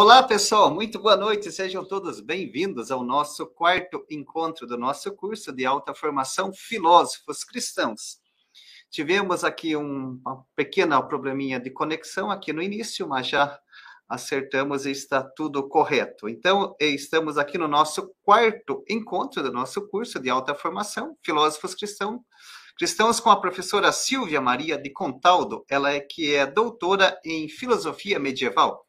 Olá, pessoal, muito boa noite, sejam todos bem-vindos ao nosso quarto encontro do nosso curso de alta formação Filósofos Cristãos. Tivemos aqui um, uma pequena probleminha de conexão aqui no início, mas já acertamos e está tudo correto. Então, estamos aqui no nosso quarto encontro do nosso curso de alta formação Filósofos Cristãos. Cristãos com a professora Silvia Maria de Contaldo, ela é que é doutora em filosofia medieval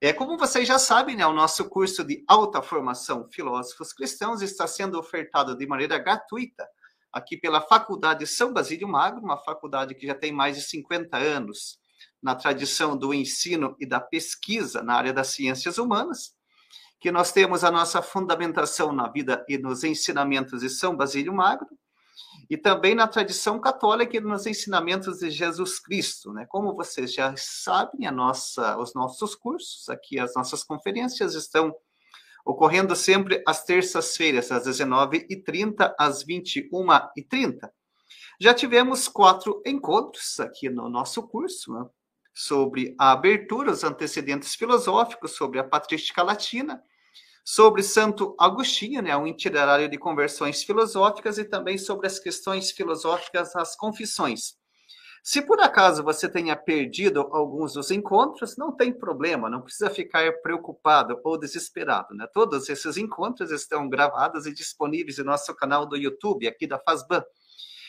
é, como vocês já sabem, né, o nosso curso de alta formação Filósofos Cristãos está sendo ofertado de maneira gratuita aqui pela Faculdade São Basílio Magro, uma faculdade que já tem mais de 50 anos na tradição do ensino e da pesquisa na área das ciências humanas, que nós temos a nossa fundamentação na vida e nos ensinamentos de São Basílio Magro, e também na tradição católica e nos ensinamentos de Jesus Cristo. Né? Como vocês já sabem, nossa, os nossos cursos, aqui as nossas conferências estão ocorrendo sempre às terças-feiras, às 19h30, às 21h30. Já tivemos quatro encontros aqui no nosso curso, né? sobre a abertura, os antecedentes filosóficos, sobre a patrística latina, sobre Santo Agostinho, né, um itinerário de conversões filosóficas e também sobre as questões filosóficas as confissões. Se por acaso você tenha perdido alguns dos encontros, não tem problema, não precisa ficar preocupado ou desesperado. Né? Todos esses encontros estão gravados e disponíveis no nosso canal do YouTube, aqui da Fazban.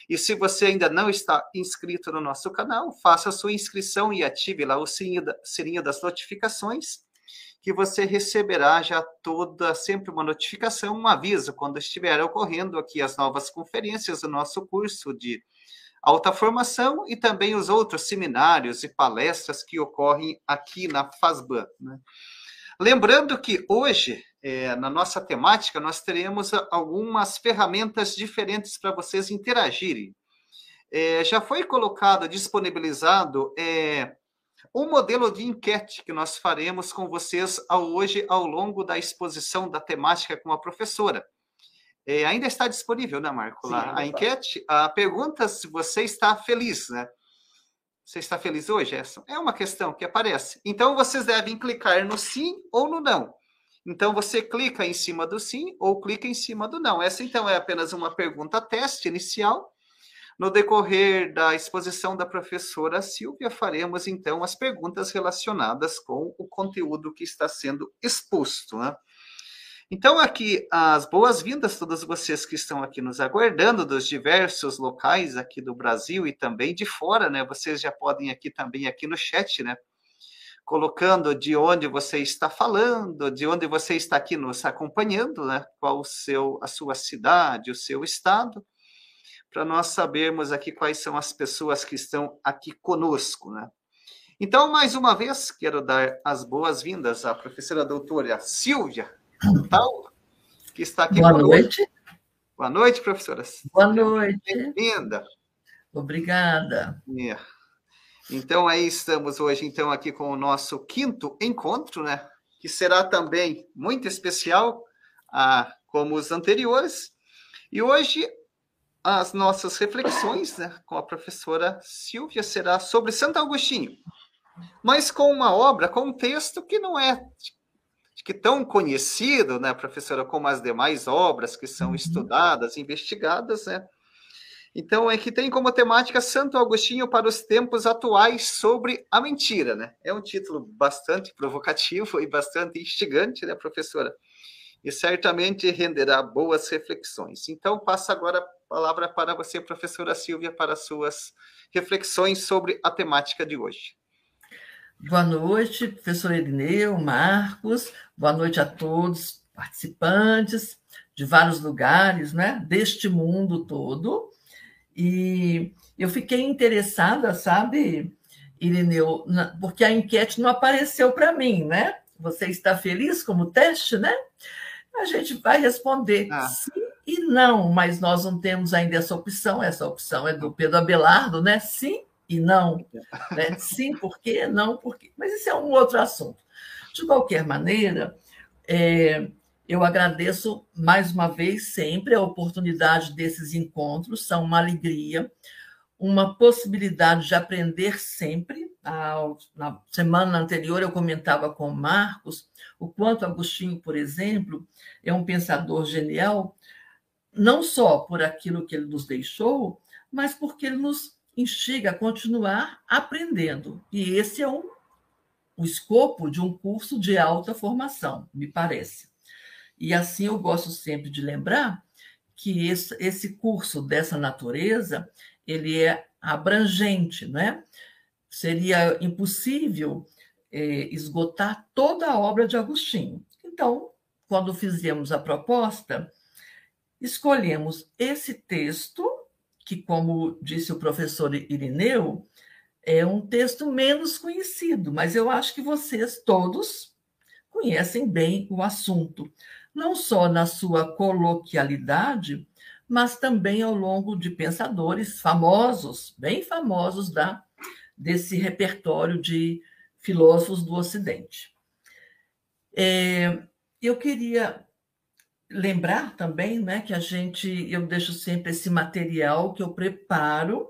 E se você ainda não está inscrito no nosso canal, faça sua inscrição e ative lá o sininho das notificações que você receberá já toda, sempre uma notificação, um aviso quando estiver ocorrendo aqui as novas conferências do nosso curso de alta formação e também os outros seminários e palestras que ocorrem aqui na FASBAN. Né? Lembrando que hoje, é, na nossa temática, nós teremos algumas ferramentas diferentes para vocês interagirem. É, já foi colocado, disponibilizado é, o modelo de enquete que nós faremos com vocês hoje ao longo da exposição da temática com a professora. É, ainda está disponível, né, Marco? Sim, a enquete, a pergunta se você está feliz, né? Você está feliz hoje, Essa É uma questão que aparece. Então, vocês devem clicar no sim ou no não. Então, você clica em cima do sim ou clica em cima do não. Essa, então, é apenas uma pergunta teste inicial no decorrer da exposição da professora Silvia, faremos então as perguntas relacionadas com o conteúdo que está sendo exposto. Né? Então, aqui, as boas-vindas a todos vocês que estão aqui nos aguardando dos diversos locais aqui do Brasil e também de fora, né? Vocês já podem aqui também, aqui no chat, né? Colocando de onde você está falando, de onde você está aqui nos acompanhando, né? Qual o seu, a sua cidade, o seu estado para nós sabermos aqui quais são as pessoas que estão aqui conosco, né? Então, mais uma vez, quero dar as boas-vindas à professora doutora Silvia Tal, que está aqui Boa conosco. noite. Boa noite, professora. Boa noite. Bem-vinda. Obrigada. É. Então, aí estamos hoje, então, aqui com o nosso quinto encontro, né? Que será também muito especial, ah, como os anteriores. E hoje as nossas reflexões né, com a professora Silvia será sobre Santo Agostinho, mas com uma obra, com um texto que não é que tão conhecido, né, professora, como as demais obras que são uhum. estudadas, investigadas, né? Então, é que tem como temática Santo Agostinho para os tempos atuais sobre a mentira, né? É um título bastante provocativo e bastante instigante, né, professora? E certamente renderá boas reflexões. Então, passo agora palavra para você, professora Silvia, para suas reflexões sobre a temática de hoje. Boa noite, professor Irineu, Marcos, boa noite a todos participantes de vários lugares, né, deste mundo todo. E eu fiquei interessada, sabe, Irineu, porque a enquete não apareceu para mim, né? Você está feliz como teste, né? A gente vai responder ah. sim e não, mas nós não temos ainda essa opção. Essa opção é do Pedro Abelardo, né? Sim e não. Né? Sim, por quê? Não, por quê? Mas isso é um outro assunto. De qualquer maneira, é, eu agradeço mais uma vez sempre a oportunidade desses encontros, são uma alegria, uma possibilidade de aprender sempre, na semana anterior eu comentava com Marcos o quanto Agostinho, por exemplo, é um pensador genial, não só por aquilo que ele nos deixou, mas porque ele nos instiga a continuar aprendendo. E esse é um, o escopo de um curso de alta formação, me parece. E assim eu gosto sempre de lembrar que esse, esse curso dessa natureza ele é abrangente, né? Seria impossível é, esgotar toda a obra de Agostinho. Então, quando fizemos a proposta, escolhemos esse texto, que, como disse o professor Irineu, é um texto menos conhecido, mas eu acho que vocês todos conhecem bem o assunto, não só na sua coloquialidade, mas também ao longo de pensadores famosos, bem famosos da desse repertório de filósofos do Ocidente. É, eu queria lembrar também, né, que a gente, eu deixo sempre esse material que eu preparo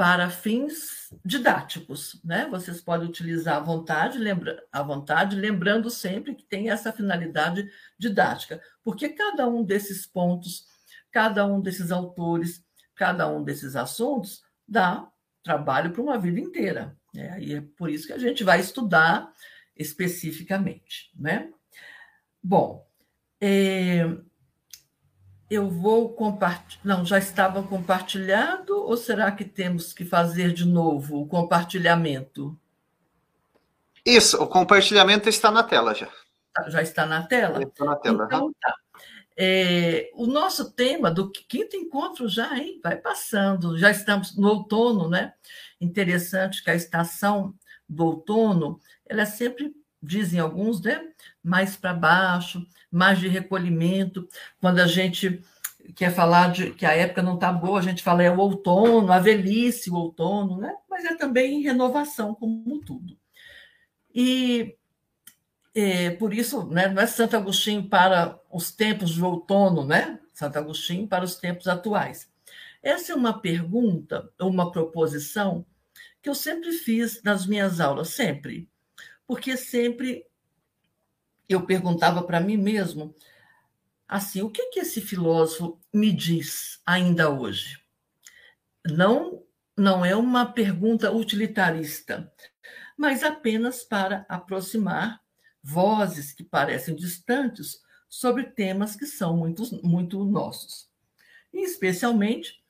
para fins didáticos, né? Vocês podem utilizar à vontade, lembra, à vontade, lembrando sempre que tem essa finalidade didática, porque cada um desses pontos, cada um desses autores, cada um desses assuntos dá trabalho para uma vida inteira. Né? E é por isso que a gente vai estudar especificamente, né? Bom, é, eu vou compartilhar. Não, já estava compartilhado ou será que temos que fazer de novo o compartilhamento? Isso, o compartilhamento está na tela já. Tá, já está na tela? Está na tela. Então, tá. É, o nosso tema do quinto encontro já, hein? Vai passando, já estamos no outono, né? Interessante que a estação do outono, ela é sempre, dizem alguns, né? Mais para baixo, mais de recolhimento. Quando a gente quer falar de que a época não está boa, a gente fala é o outono, a velhice, o outono, né? Mas é também renovação, como tudo. E é, por isso, né, não é Santo Agostinho para os tempos de outono, né? Santo Agostinho para os tempos atuais. Essa é uma pergunta, uma proposição que eu sempre fiz nas minhas aulas, sempre. Porque sempre eu perguntava para mim mesmo assim, o que que esse filósofo me diz ainda hoje? Não não é uma pergunta utilitarista, mas apenas para aproximar vozes que parecem distantes sobre temas que são muito, muito nossos. E, especialmente,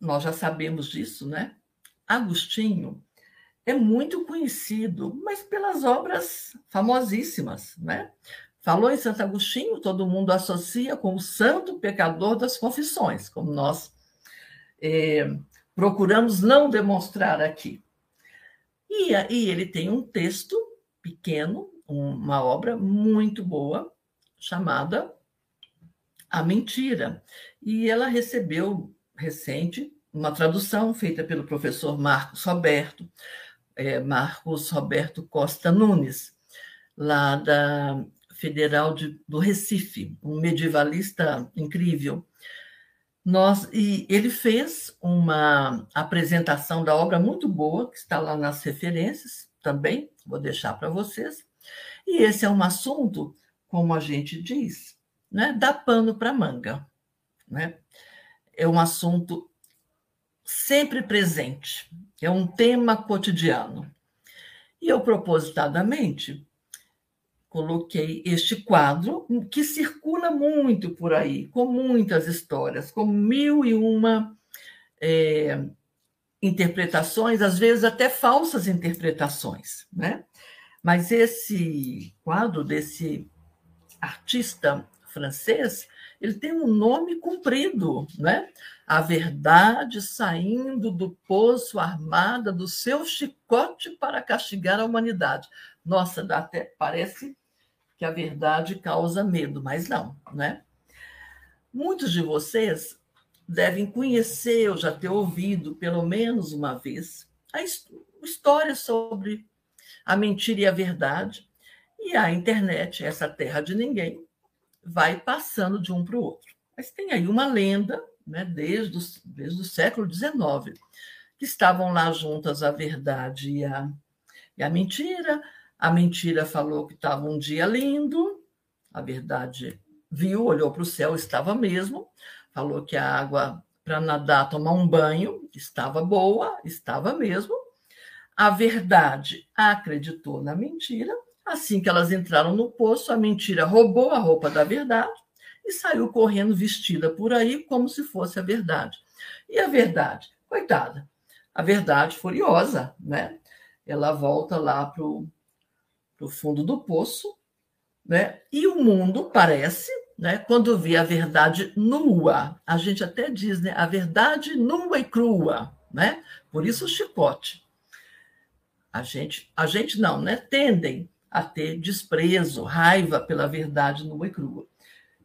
nós já sabemos disso, né? Agostinho é muito conhecido, mas pelas obras famosíssimas, né? Falou em Santo Agostinho, todo mundo associa com o santo pecador das confissões, como nós é, procuramos não demonstrar aqui. E, e ele tem um texto pequeno, uma obra muito boa, chamada A Mentira. E ela recebeu recente uma tradução feita pelo professor Marcos Roberto, é, Marcos Roberto Costa Nunes, lá da Federal de, do Recife, um medievalista incrível. Nós, e ele fez uma apresentação da obra muito boa, que está lá nas referências também, vou deixar para vocês. E esse é um assunto, como a gente diz, né, dá pano para manga. Né? É um assunto sempre presente, é um tema cotidiano. E eu, propositadamente, coloquei este quadro que circula muito por aí, com muitas histórias, com mil e uma é, interpretações, às vezes até falsas interpretações, né? Mas esse quadro desse artista francês, ele tem um nome comprido, né? A verdade saindo do poço armada do seu chicote para castigar a humanidade. Nossa, até parece que a verdade causa medo, mas não, né? Muitos de vocês devem conhecer ou já ter ouvido pelo menos uma vez a história sobre a mentira e a verdade. E a internet, essa terra de ninguém, vai passando de um para o outro. Mas tem aí uma lenda, né, desde, o, desde o século XIX, que estavam lá juntas a verdade e a, e a mentira. A mentira falou que estava um dia lindo, a verdade viu, olhou para o céu, estava mesmo, falou que a água para nadar, tomar um banho, estava boa, estava mesmo. A verdade acreditou na mentira. Assim que elas entraram no poço, a mentira roubou a roupa da verdade e saiu correndo vestida por aí como se fosse a verdade. E a verdade, coitada, a verdade furiosa, né? Ela volta lá para o fundo do poço, né? E o mundo parece, né? Quando vê a verdade nua, a gente até diz, né? A verdade nua e crua, né? Por isso o chicote. A gente, a gente não, né? Tendem a ter desprezo, raiva pela verdade nua e crua.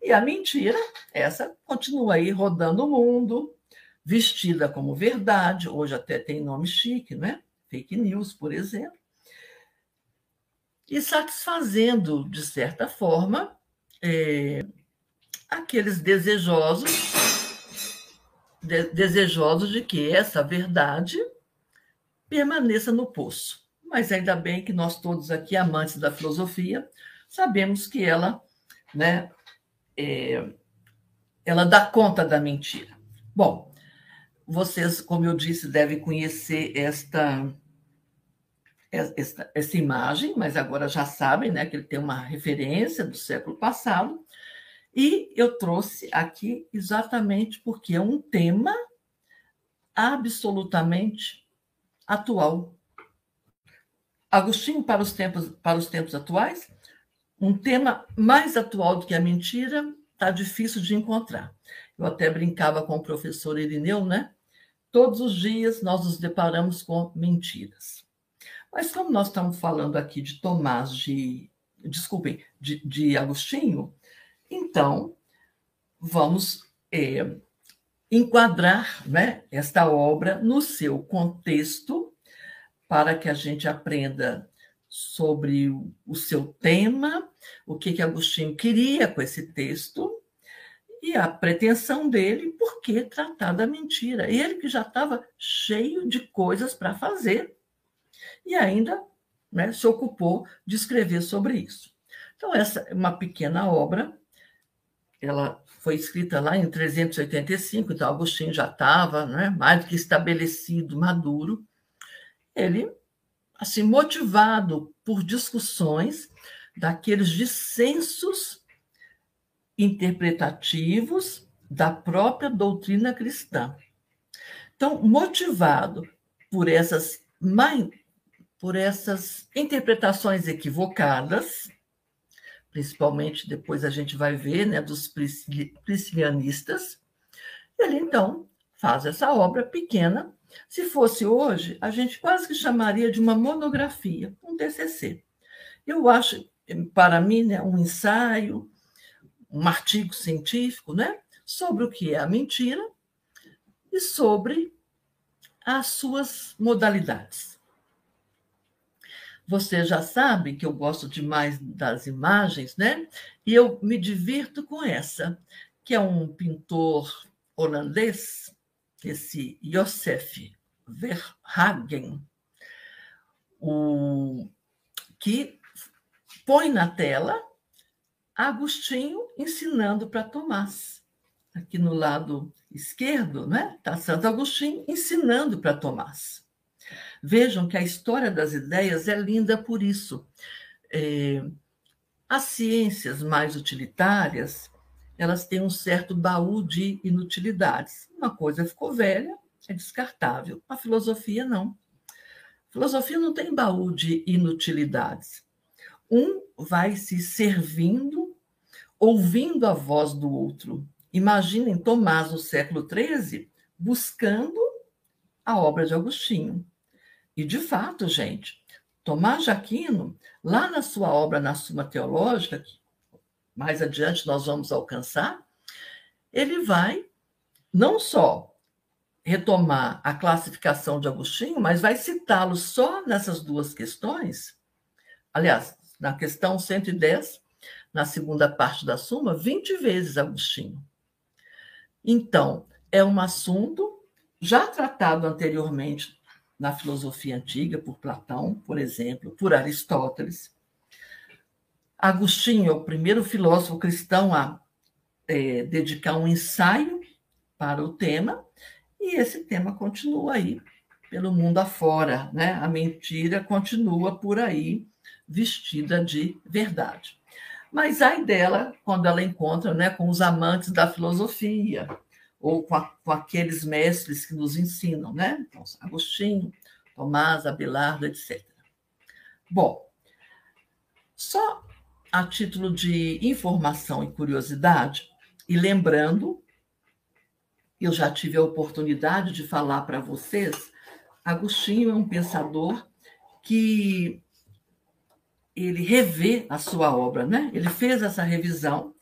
E a mentira, essa continua aí rodando o mundo, vestida como verdade, hoje até tem nome chique, né? Fake news, por exemplo. E satisfazendo, de certa forma, é, aqueles desejosos, de, desejosos de que essa verdade permaneça no poço. Mas ainda bem que nós todos aqui, amantes da filosofia, sabemos que ela, né, é, ela dá conta da mentira. Bom, vocês, como eu disse, devem conhecer esta, esta, essa imagem, mas agora já sabem né, que ele tem uma referência do século passado. E eu trouxe aqui exatamente porque é um tema absolutamente atual. Agostinho, para os tempos, para os tempos atuais, um tema mais atual do que a mentira está difícil de encontrar. Eu até brincava com o professor Irineu, né? Todos os dias nós nos deparamos com mentiras. Mas como nós estamos falando aqui de Tomás de, desculpem, de, de Agostinho, então vamos é, enquadrar né, esta obra no seu contexto para que a gente aprenda sobre o seu tema, o que, que Agostinho queria com esse texto e a pretensão dele, por que tratar da mentira? Ele que já estava cheio de coisas para fazer e ainda né, se ocupou de escrever sobre isso. Então, essa é uma pequena obra, ela foi escrita lá em 385, então Agostinho já estava né, mais do que estabelecido, maduro. Ele, assim, motivado por discussões daqueles dissensos interpretativos da própria doutrina cristã. Então, motivado por essas, por essas interpretações equivocadas, principalmente depois a gente vai ver, né, dos priscilianistas, ele então faz essa obra pequena. Se fosse hoje, a gente quase que chamaria de uma monografia, um TCC. Eu acho, para mim, né, um ensaio, um artigo científico né, sobre o que é a mentira e sobre as suas modalidades. Você já sabe que eu gosto demais das imagens, né? E eu me divirto com essa, que é um pintor holandês, esse Josef Verhagen, o, que põe na tela Agostinho ensinando para Tomás. Aqui no lado esquerdo, né? Está Santo Agostinho ensinando para Tomás. Vejam que a história das ideias é linda por isso. É, as ciências mais utilitárias, elas têm um certo baú de inutilidades. Uma coisa ficou velha, é descartável. A filosofia não. A filosofia não tem baú de inutilidades. Um vai se servindo ouvindo a voz do outro. Imaginem Tomás, no século XIII, buscando a obra de Agostinho. E, de fato, gente, Tomás de Aquino, lá na sua obra Na Suma Teológica, que mais adiante nós vamos alcançar, ele vai não só retomar a classificação de Agostinho, mas vai citá-lo só nessas duas questões. Aliás, na questão 110 na segunda parte da Suma, 20 vezes Agostinho. Então, é um assunto já tratado anteriormente na filosofia antiga por Platão, por exemplo, por Aristóteles. Agostinho é o primeiro filósofo cristão a é, dedicar um ensaio para o tema, e esse tema continua aí pelo mundo afora, né? A mentira continua por aí vestida de verdade. Mas ai dela quando ela encontra né, com os amantes da filosofia, ou com, a, com aqueles mestres que nos ensinam, né? Então, Agostinho, Tomás, Abelardo, etc. Bom, só a título de informação e curiosidade, e lembrando, eu já tive a oportunidade de falar para vocês, Agostinho é um pensador que ele revê a sua obra, né? Ele fez essa revisão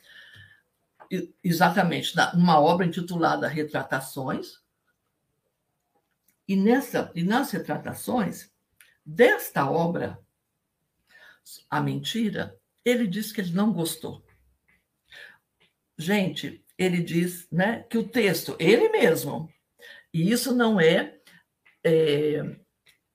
exatamente numa obra intitulada Retratações. E nessa e nas retratações desta obra, A Mentira, ele diz que ele não gostou. Gente, ele diz, né, que o texto, ele mesmo, e isso não é, é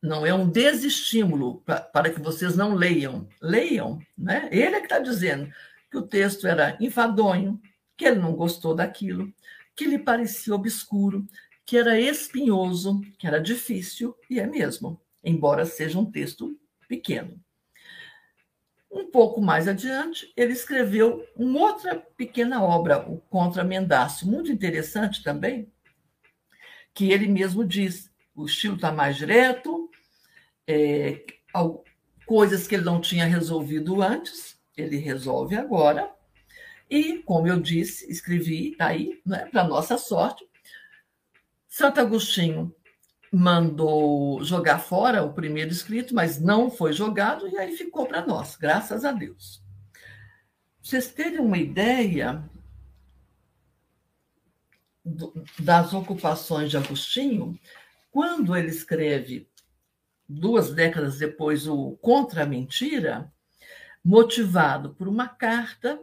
não é um desestímulo pra, para que vocês não leiam. Leiam, né? Ele é que está dizendo que o texto era enfadonho, que ele não gostou daquilo, que lhe parecia obscuro, que era espinhoso, que era difícil, e é mesmo, embora seja um texto pequeno. Um pouco mais adiante, ele escreveu uma outra pequena obra, o Contra Mendaço, muito interessante também, que ele mesmo diz: o estilo está mais direto, é, coisas que ele não tinha resolvido antes, ele resolve agora, e, como eu disse, escrevi, está aí, né, para nossa sorte, Santo Agostinho mandou jogar fora o primeiro escrito, mas não foi jogado, e aí ficou para nós, graças a Deus. Vocês terem uma ideia das ocupações de Agostinho, quando ele escreve, duas décadas depois, o Contra a Mentira, motivado por uma carta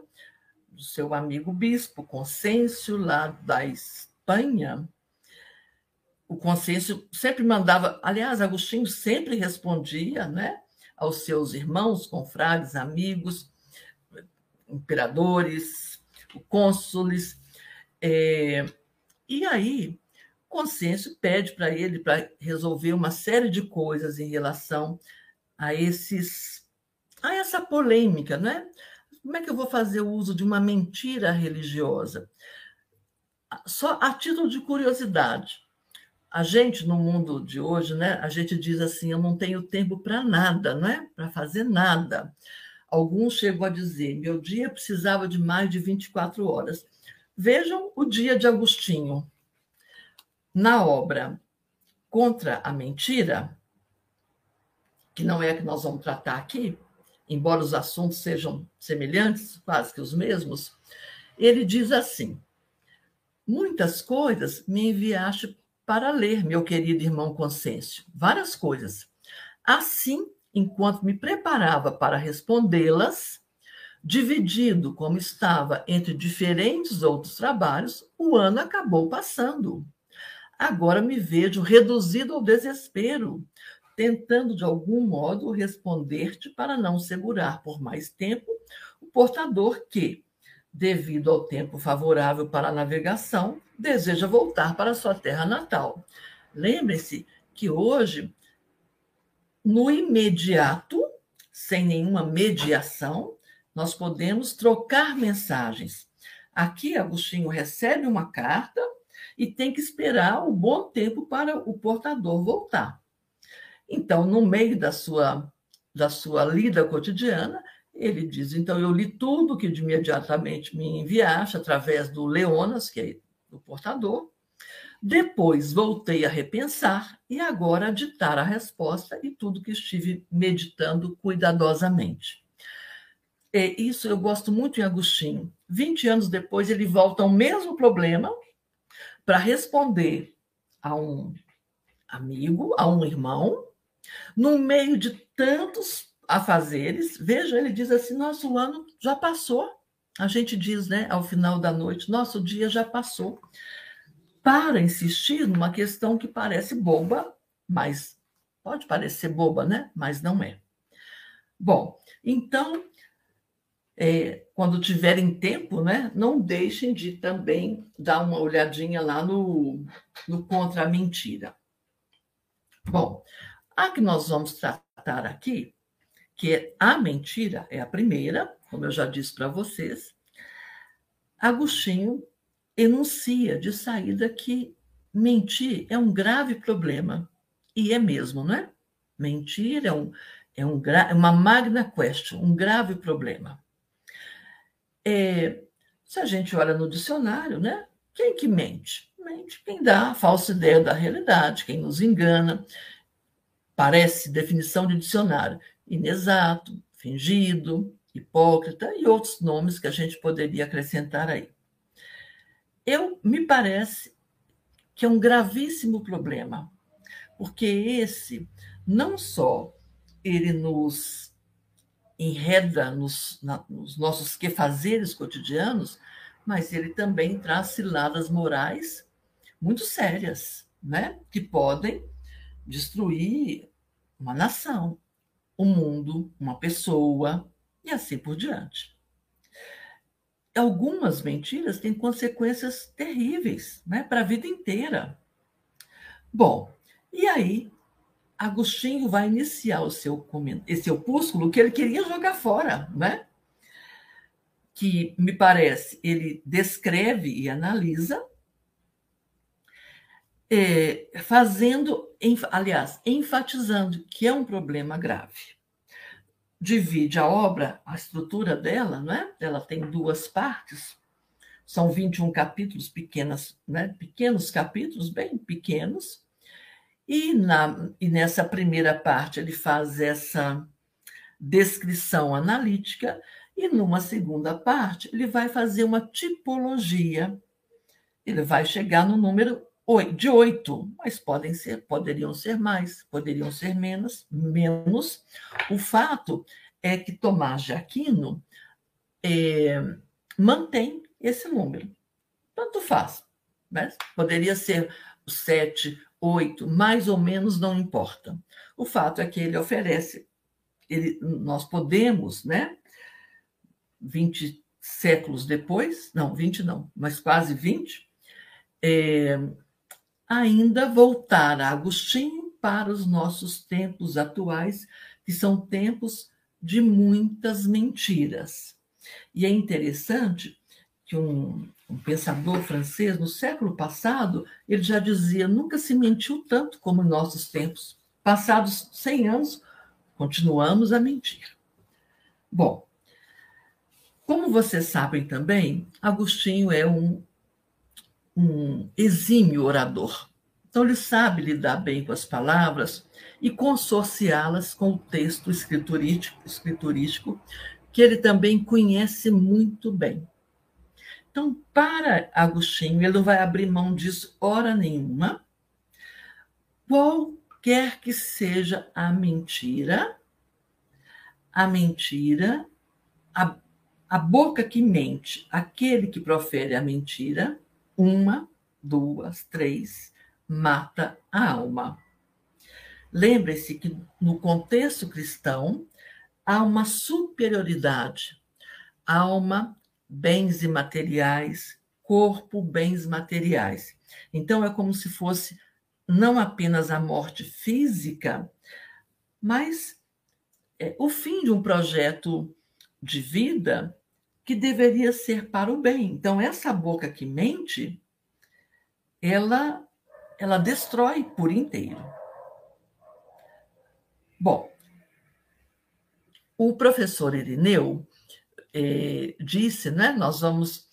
do seu amigo bispo Consêncio, lá da Espanha. O Consêncio sempre mandava, aliás, Agostinho sempre respondia né, aos seus irmãos, confrades, amigos, imperadores, cônsules. É, e aí, Consêncio pede para ele para resolver uma série de coisas em relação a esses a essa polêmica, né? Como é que eu vou fazer o uso de uma mentira religiosa? Só a título de curiosidade. A gente, no mundo de hoje, né, a gente diz assim: eu não tenho tempo para nada, né? para fazer nada. Alguns chegam a dizer: meu dia precisava de mais de 24 horas. Vejam o dia de Agostinho. Na obra Contra a Mentira, que não é a que nós vamos tratar aqui, embora os assuntos sejam semelhantes, quase que os mesmos, ele diz assim: Muitas coisas me enviaste para ler, meu querido irmão Consêncio, várias coisas. Assim, enquanto me preparava para respondê-las, dividido como estava entre diferentes outros trabalhos, o ano acabou passando. Agora me vejo reduzido ao desespero, tentando de algum modo responder-te para não segurar por mais tempo o portador que, devido ao tempo favorável para a navegação, deseja voltar para sua terra natal. Lembre-se que hoje, no imediato, sem nenhuma mediação, nós podemos trocar mensagens. Aqui, Agostinho recebe uma carta e tem que esperar um bom tempo para o portador voltar. Então, no meio da sua, da sua lida cotidiana, ele diz: então, eu li tudo que de imediatamente me enviaste através do Leonas, que é o portador. Depois voltei a repensar e agora a ditar a resposta e tudo que estive meditando cuidadosamente. É, isso eu gosto muito em Agostinho. 20 anos depois, ele volta ao mesmo problema para responder a um amigo, a um irmão, no meio de tantos afazeres, veja, ele diz assim: nosso ano já passou. A gente diz, né, ao final da noite, nosso dia já passou. para insistir numa questão que parece boba, mas pode parecer boba, né? Mas não é. Bom, então, é, quando tiverem tempo, né, não deixem de também dar uma olhadinha lá no, no Contra a Mentira. Bom, a que nós vamos tratar aqui, que é a mentira, é a primeira, como eu já disse para vocês, Agostinho enuncia de saída que mentir é um grave problema. E é mesmo, não é? Mentir é, um, é um, é uma magna question, um grave problema. É, se a gente olha no dicionário, né? Quem que mente? Mente quem dá a falsa ideia da realidade, quem nos engana. Parece definição de dicionário: inexato, fingido, hipócrita e outros nomes que a gente poderia acrescentar aí. Eu me parece que é um gravíssimo problema, porque esse não só ele nos enreda nos, na, nos nossos quefazeres cotidianos, mas ele também traz ciladas morais muito sérias, né? que podem destruir uma nação, um mundo, uma pessoa e assim por diante. Algumas mentiras têm consequências terríveis né? para a vida inteira. Bom, e aí Agostinho vai iniciar o seu esse opúsculo que ele queria jogar fora, né? Que me parece ele descreve e analisa, é, fazendo, aliás, enfatizando que é um problema grave. Divide a obra, a estrutura dela, né? Ela tem duas partes, são 21 capítulos pequenas, né? Pequenos capítulos, bem pequenos e, na, e nessa primeira parte ele faz essa descrição analítica, e numa segunda parte ele vai fazer uma tipologia. Ele vai chegar no número de oito, mas podem ser, poderiam ser mais, poderiam ser menos, menos. O fato é que Tomás de Aquino é, mantém esse número. Tanto faz. Né? Poderia ser sete, oito, mais ou menos não importa. O fato é que ele oferece, ele, nós podemos, né, 20 séculos depois, não, 20 não, mas quase 20, é, ainda voltar a Agostinho para os nossos tempos atuais, que são tempos de muitas mentiras. E é interessante que um, um pensador francês, no século passado, ele já dizia: nunca se mentiu tanto como em nossos tempos. Passados 100 anos, continuamos a mentir. Bom, como vocês sabem também, Agostinho é um, um exímio orador. Então, ele sabe lidar bem com as palavras e consorciá-las com o texto escriturístico, escriturístico, que ele também conhece muito bem. Então, para Agostinho, ele não vai abrir mão disso hora nenhuma. Qualquer que seja a mentira, a mentira, a, a boca que mente, aquele que profere a mentira, uma, duas, três, mata a alma. Lembre-se que no contexto cristão há uma superioridade, uma bens imateriais, corpo, bens materiais. Então, é como se fosse não apenas a morte física, mas é, o fim de um projeto de vida que deveria ser para o bem. Então, essa boca que mente, ela, ela destrói por inteiro. Bom, o professor Irineu é, disse, né, nós vamos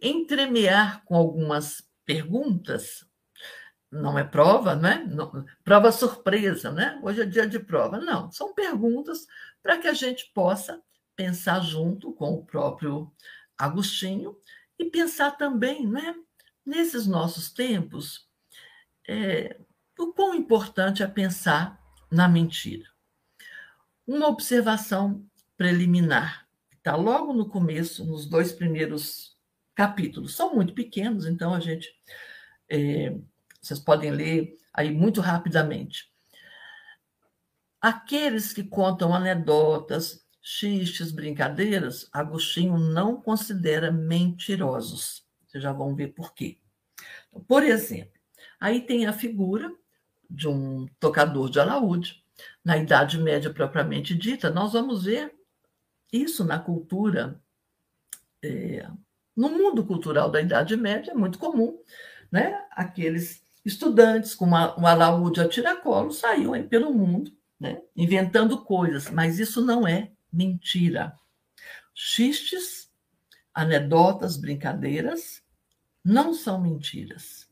entremear com algumas perguntas. Não é prova, né? Não, prova surpresa, né? Hoje é dia de prova. Não, são perguntas para que a gente possa pensar junto com o próprio Agostinho e pensar também, né? Nesses nossos tempos, é, o quão importante é pensar na mentira. Uma observação preliminar Está logo no começo, nos dois primeiros capítulos. São muito pequenos, então a gente É, vocês podem ler aí muito rapidamente. Aqueles que contam anedotas, xistes, brincadeiras, Agostinho não considera mentirosos. Vocês já vão ver por quê. Então, por exemplo, aí tem a figura de um tocador de alaúde, na Idade Média propriamente dita, nós vamos ver isso na cultura, é, no mundo cultural da Idade Média, é muito comum, né? Aqueles estudantes com uma, um alaúde a tiracolo saíam aí pelo mundo, né? inventando coisas, mas isso não é mentira. Xistes, anedotas, brincadeiras, não são mentiras.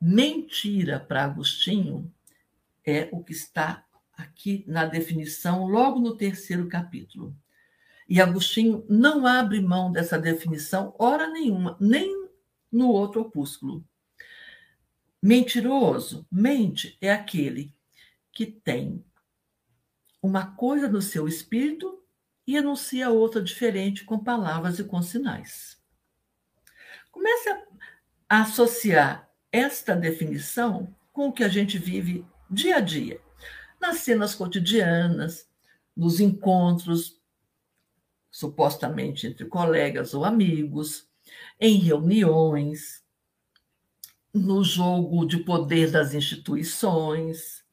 Mentira para Agostinho é o que está aqui na definição, logo no terceiro capítulo. E Agostinho não abre mão dessa definição, hora nenhuma, nem no outro opúsculo. Mentiroso, mente é aquele que tem uma coisa no seu espírito e enuncia outra diferente com palavras e com sinais. Comece a associar esta definição com o que a gente vive dia a dia, nas cenas cotidianas, nos encontros, supostamente entre colegas ou amigos, em reuniões, no jogo de poder das instituições,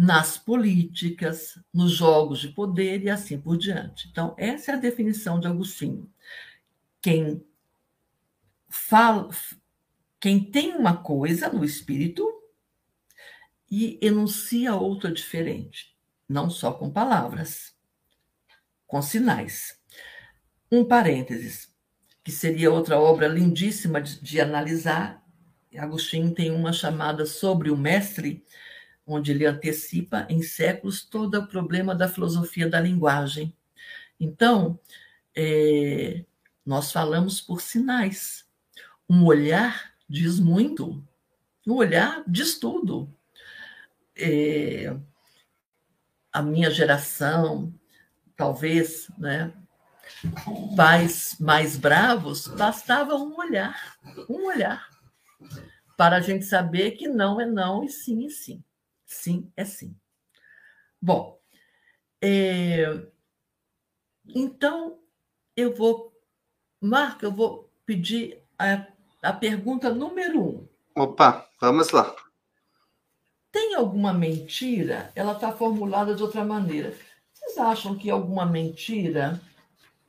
nas políticas, nos jogos de poder e assim por diante. Então, essa é a definição de Agostinho. Quem fala, quem tem uma coisa no espírito e enuncia outra diferente, não só com palavras, com sinais. Um parênteses, que seria outra obra lindíssima de, de analisar. Agostinho tem uma chamada sobre o mestre, onde ele antecipa em séculos todo o problema da filosofia da linguagem. Então, é, nós falamos por sinais. Um olhar diz muito. Um olhar diz tudo. É, a minha geração, talvez, né, pais mais bravos, bastava um olhar, um olhar, para a gente saber que não é não e sim é sim. Sim, é sim. Bom, é, então eu vou, Marco, eu vou pedir a, a pergunta número um. Opa, vamos lá. Tem alguma mentira? Ela está formulada de outra maneira. Vocês acham que alguma mentira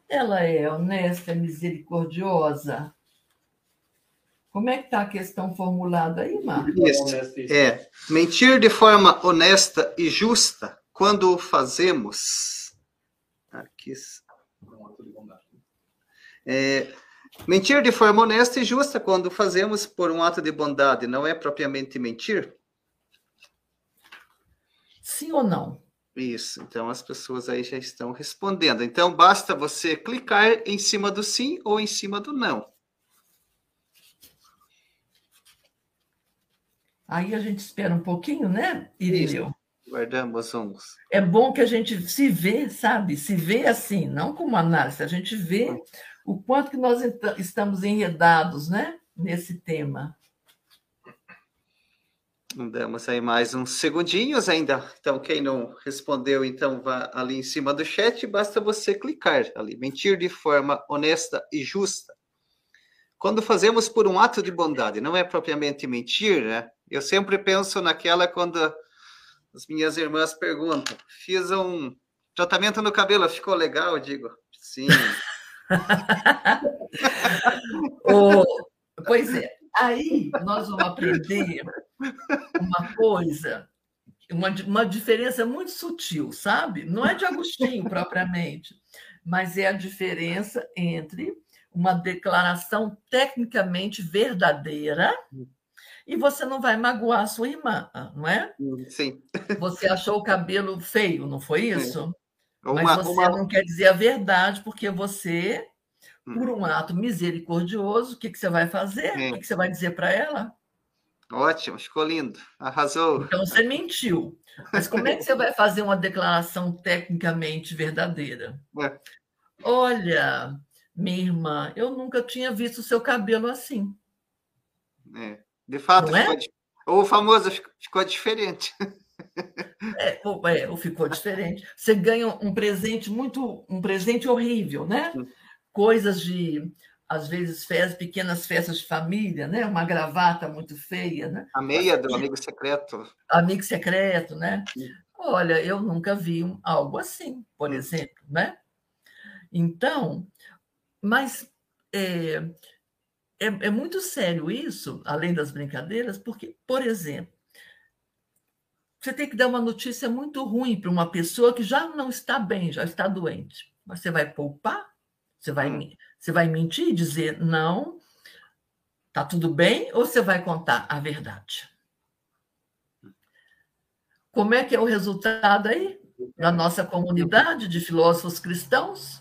ela é honesta, misericordiosa? Como é que está a questão formulada aí, Marcos? É, mentir de forma honesta e justa quando fazemos. Aqui. É, mentir de forma honesta e justa quando fazemos por um ato de bondade não é propriamente mentir? Sim ou não? Isso, então as pessoas aí já estão respondendo. Então basta você clicar em cima do sim ou em cima do não. Aí a gente espera um pouquinho, né, Irineu? Guardamos uns. É bom que a gente se vê, sabe? Se vê assim, não como análise, a gente vê o quanto que nós estamos enredados, né, nesse tema. Damos aí mais uns segundinhos ainda. Então, quem não respondeu, então vá ali em cima do chat, basta você clicar ali. Mentir de forma honesta e justa. Quando fazemos por um ato de bondade, não é propriamente mentir, né? Eu sempre penso naquela quando as minhas irmãs perguntam: fiz um tratamento no cabelo, ficou legal? Eu digo, sim. oh, pois é, aí nós vamos aprender uma coisa, uma, uma diferença muito sutil, sabe? Não é de Agostinho propriamente, mas é a diferença entre uma declaração tecnicamente verdadeira e você não vai magoar a sua irmã, não é? Sim. Você achou o cabelo feio, não foi isso? Uma, Mas você uma... não quer dizer a verdade, porque você, por um ato misericordioso, o que, que você vai fazer? O que, que você vai dizer para ela? Ótimo, ficou lindo, arrasou. Então você mentiu. Mas como é que você vai fazer uma declaração tecnicamente verdadeira? É. Olha, minha irmã, eu nunca tinha visto o seu cabelo assim. É. De fato, é? o famoso ficou diferente. É, ou, é, ou ficou diferente. Você ganha um presente muito, um presente horrível, né? Coisas de, às vezes, festas, pequenas festas de família, né? Uma gravata muito feia, né? A meia do amigo secreto. Amigo secreto, né? Olha, eu nunca vi algo assim, por exemplo, né? Então, mas é, é, é muito sério isso, além das brincadeiras, porque, por exemplo, você tem que dar uma notícia muito ruim para uma pessoa que já não está bem, já está doente. Mas você vai poupar? Você vai, hum. você vai mentir e dizer não, está tudo bem? Ou você vai contar a verdade? Como é que é o resultado aí? Na nossa comunidade de filósofos cristãos?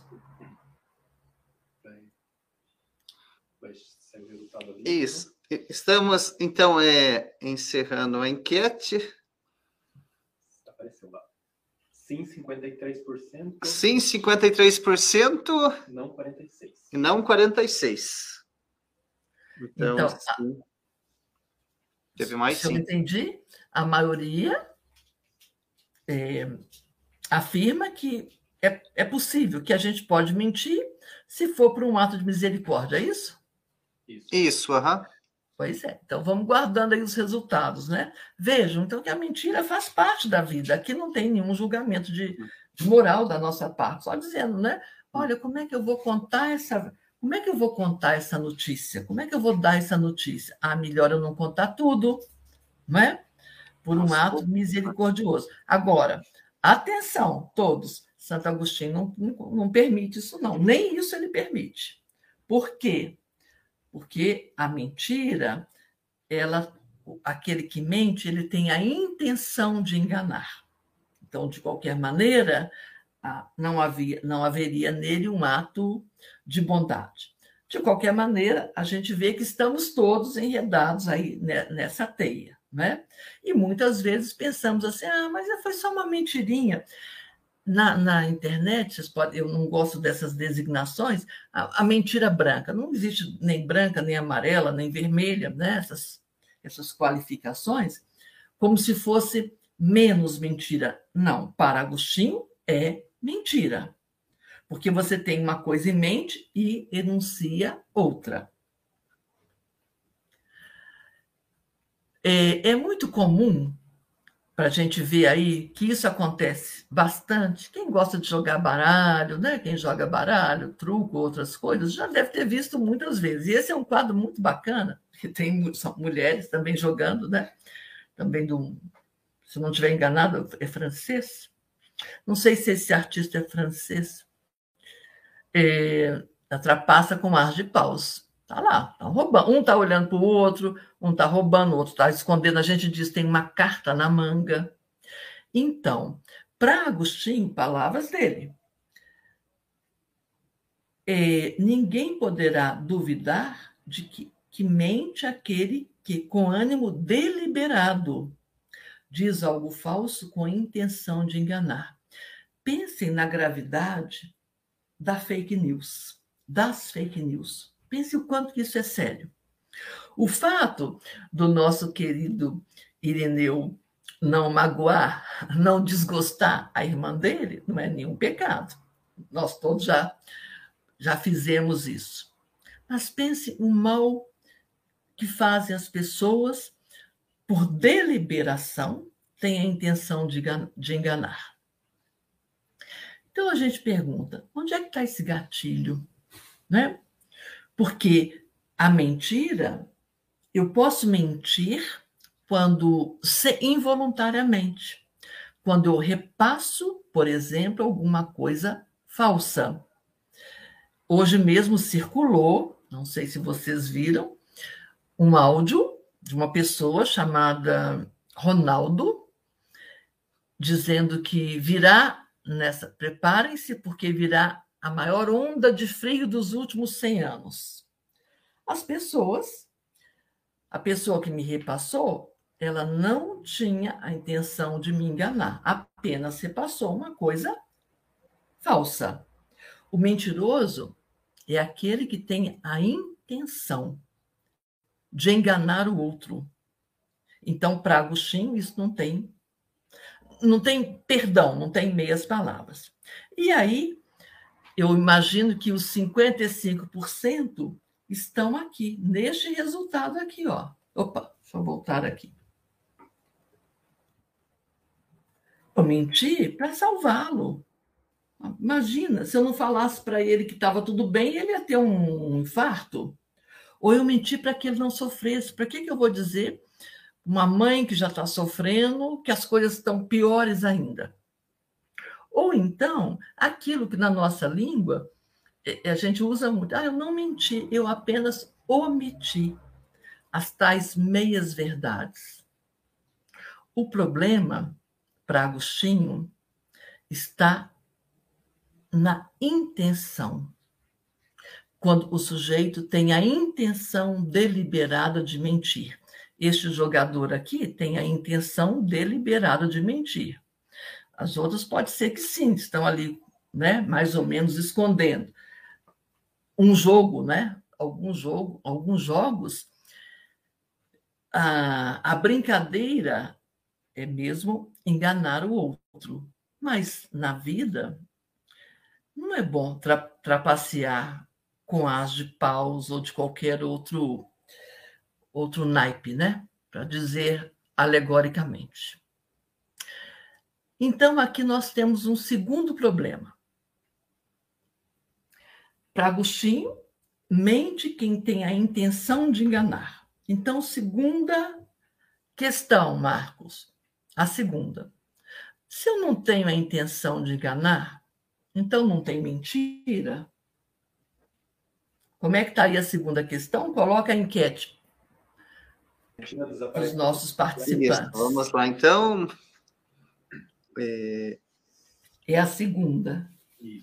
Isso. Estamos, então, é, encerrando a enquete. Apareceu lá. Sim, 53%. Sim, 53%. Não 46%. E não 46%. Então, então sim. teve mais se sim. eu entendi, a maioria é, afirma que é, é possível que a gente pode mentir se for por um ato de misericórdia, é isso? Isso, aham. Uhum. Pois é. Então vamos guardando aí os resultados, né? Vejam, então, que a mentira faz parte da vida. Aqui não tem nenhum julgamento de, de moral da nossa parte, só dizendo, né? Olha, como é que eu vou contar essa. Como é que eu vou contar essa notícia? Como é que eu vou dar essa notícia? Ah, melhor eu não contar tudo, não é? Por um ato misericordioso. Agora, atenção, todos. Santo Agostinho não, não, não permite isso, não. Nem isso ele permite. Por quê? Porque a mentira, ela, aquele que mente, ele tem a intenção de enganar. Então, de qualquer maneira, não, havia, não haveria nele um ato de bondade. De qualquer maneira, a gente vê que estamos todos enredados aí nessa teia, né? E muitas vezes pensamos assim, ah, mas foi só uma mentirinha na, na internet, podem, eu não gosto dessas designações, a, a, mentira branca. Não existe nem branca, nem amarela, nem vermelha, né? essas, essas qualificações, como se fosse menos mentira. Não, para Agostinho é mentira. Porque você tem uma coisa em mente e enuncia outra. É, é muito comum para a gente ver aí que isso acontece bastante. Quem gosta de jogar baralho, né? Quem joga baralho, truco, outras coisas, já deve ter visto muitas vezes. E esse é um quadro muito bacana, que tem são mulheres também jogando, né? Também do, se não estiver enganado, é francês. Não sei se esse artista é francês. É, a trapaça com ar de paus. Tá lá, tá roubando. Um tá olhando para o outro, um tá roubando, o outro tá escondendo. A gente diz tem uma carta na manga. Então, para Agostinho, palavras dele. É, ninguém poderá duvidar de que, que mente aquele que, com ânimo deliberado, diz algo falso com intenção de enganar. Pensem na gravidade da fake news, das fake news. Pense o quanto isso é sério. O fato do nosso querido Ireneu não magoar, não desgostar a irmã dele, não é nenhum pecado. Nós todos já, já fizemos isso. Mas pense o mal que fazem as pessoas por deliberação, têm a intenção de enganar. Então a gente pergunta: onde é que está esse gatilho? Né? Porque a mentira, eu posso mentir quando involuntariamente, quando eu repasso, por exemplo, alguma coisa falsa. Hoje mesmo circulou, não sei se vocês viram, um áudio de uma pessoa chamada Ronaldo, dizendo que virá nessa, preparem-se porque virá a maior onda de frio dos últimos 100 anos. As pessoas, a pessoa que me repassou, ela não tinha a intenção de me enganar, apenas repassou uma coisa falsa. O mentiroso é aquele que tem a intenção de enganar o outro. Então, para Agostinho, isso não tem não tem perdão, não tem meias palavras. E aí, eu imagino que os 55% estão aqui, neste resultado aqui, ó. Opa, deixa eu voltar aqui. Eu menti para salvá-lo. Imagina, se eu não falasse para ele que estava tudo bem, ele ia ter um infarto. Ou eu menti para que ele não sofresse. Para que, que eu vou dizer uma mãe que já está sofrendo que as coisas estão piores ainda? Ou então, aquilo que na nossa língua a gente usa muito. Ah, eu não menti, eu apenas omiti as tais meias verdades. O problema, para Agostinho, está na intenção. Quando o sujeito tem a intenção deliberada de mentir. Este jogador aqui tem a intenção deliberada de mentir. As outras pode ser que sim, estão ali, né, mais ou menos escondendo. Um jogo, né? Algum jogo, alguns jogos, a, a brincadeira é mesmo enganar o outro. Mas na vida não é bom tra trapacear com as de paus ou de qualquer outro outro naipe, né? Para dizer alegoricamente. Então aqui nós temos um segundo problema. Para Agostinho, mente quem tem a intenção de enganar. Então, segunda questão, Marcos. A segunda. Se eu não tenho a intenção de enganar, então não tem mentira? Como é que está aí a segunda questão? Coloca a enquete os nossos participantes. Vamos lá, então. É... é a segunda.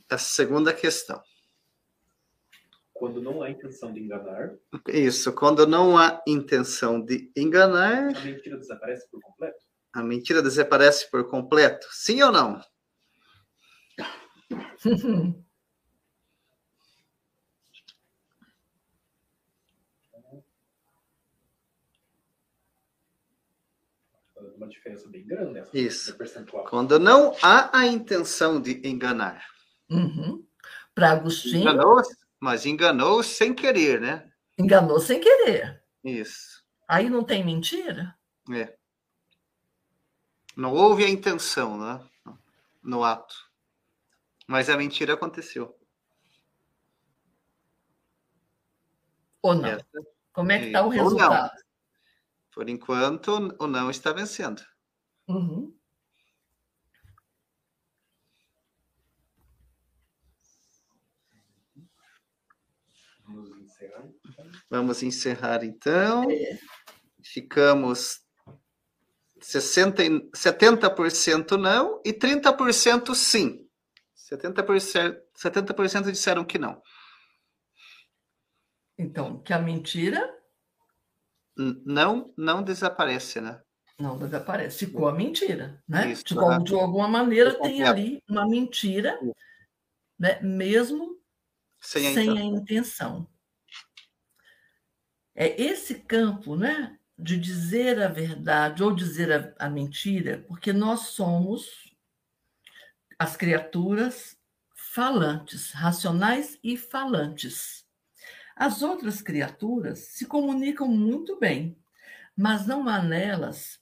A segunda questão. Quando não há intenção de enganar. Isso, quando não há intenção de enganar. A mentira desaparece por completo? A mentira desaparece por completo? Sim ou não? Uma diferença bem grande. Isso. Quando não há a intenção de enganar. Uhum. Para Agostinho. Enganou, mas enganou sem querer, né? Enganou sem querer. Isso. Aí não tem mentira? É. Não houve a intenção, né? No ato. Mas a mentira aconteceu. Ou não? Essa... Como é que está o resultado? Por enquanto, o não está vencendo. Uhum. Vamos encerrar. Então. Vamos encerrar então. É. Ficamos 60, 70% não e 30% sim. 70%, 70% disseram que não. Então, que a mentira. Não, não desaparece, né? Não desaparece. Ficou a mentira, né? Isso, de, uhum. de alguma maneira tem ali uma mentira, né? mesmo sem a, sem intenção. a intenção. É esse campo, né? De dizer a verdade ou dizer a, a mentira, porque nós somos as criaturas falantes, racionais e falantes. As outras criaturas se comunicam muito bem, mas não há nelas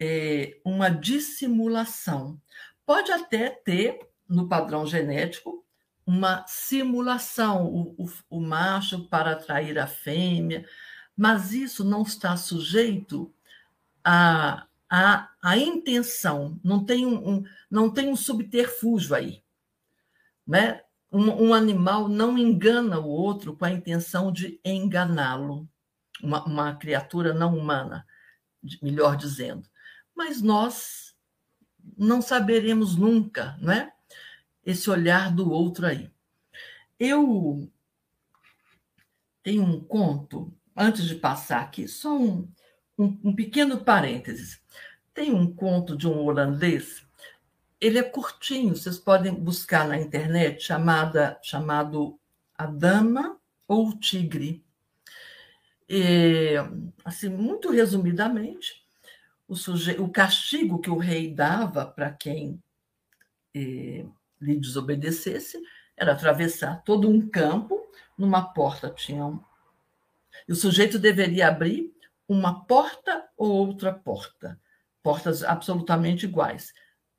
é, uma dissimulação. Pode até ter, no padrão genético, uma simulação, o, o, o macho para atrair a fêmea, mas isso não está sujeito a, a intenção, não tem um, um, não tem um subterfúgio aí. Né? Um, um, animal não engana o outro com a intenção de enganá-lo, uma, uma criatura não humana, melhor dizendo. Mas nós não saberemos nunca, né? Esse olhar do outro aí. Eu tenho um conto, antes de passar aqui, só um, um, um pequeno parênteses. Tem um conto de um holandês, ele é curtinho, vocês podem buscar na internet, chamada, chamado A Dama ou o Tigre. E, assim, muito resumidamente, o, suje... o castigo que o rei dava para quem eh, lhe desobedecesse era atravessar todo um campo, numa porta tinha um... E o sujeito deveria abrir uma porta ou outra porta, portas absolutamente iguais.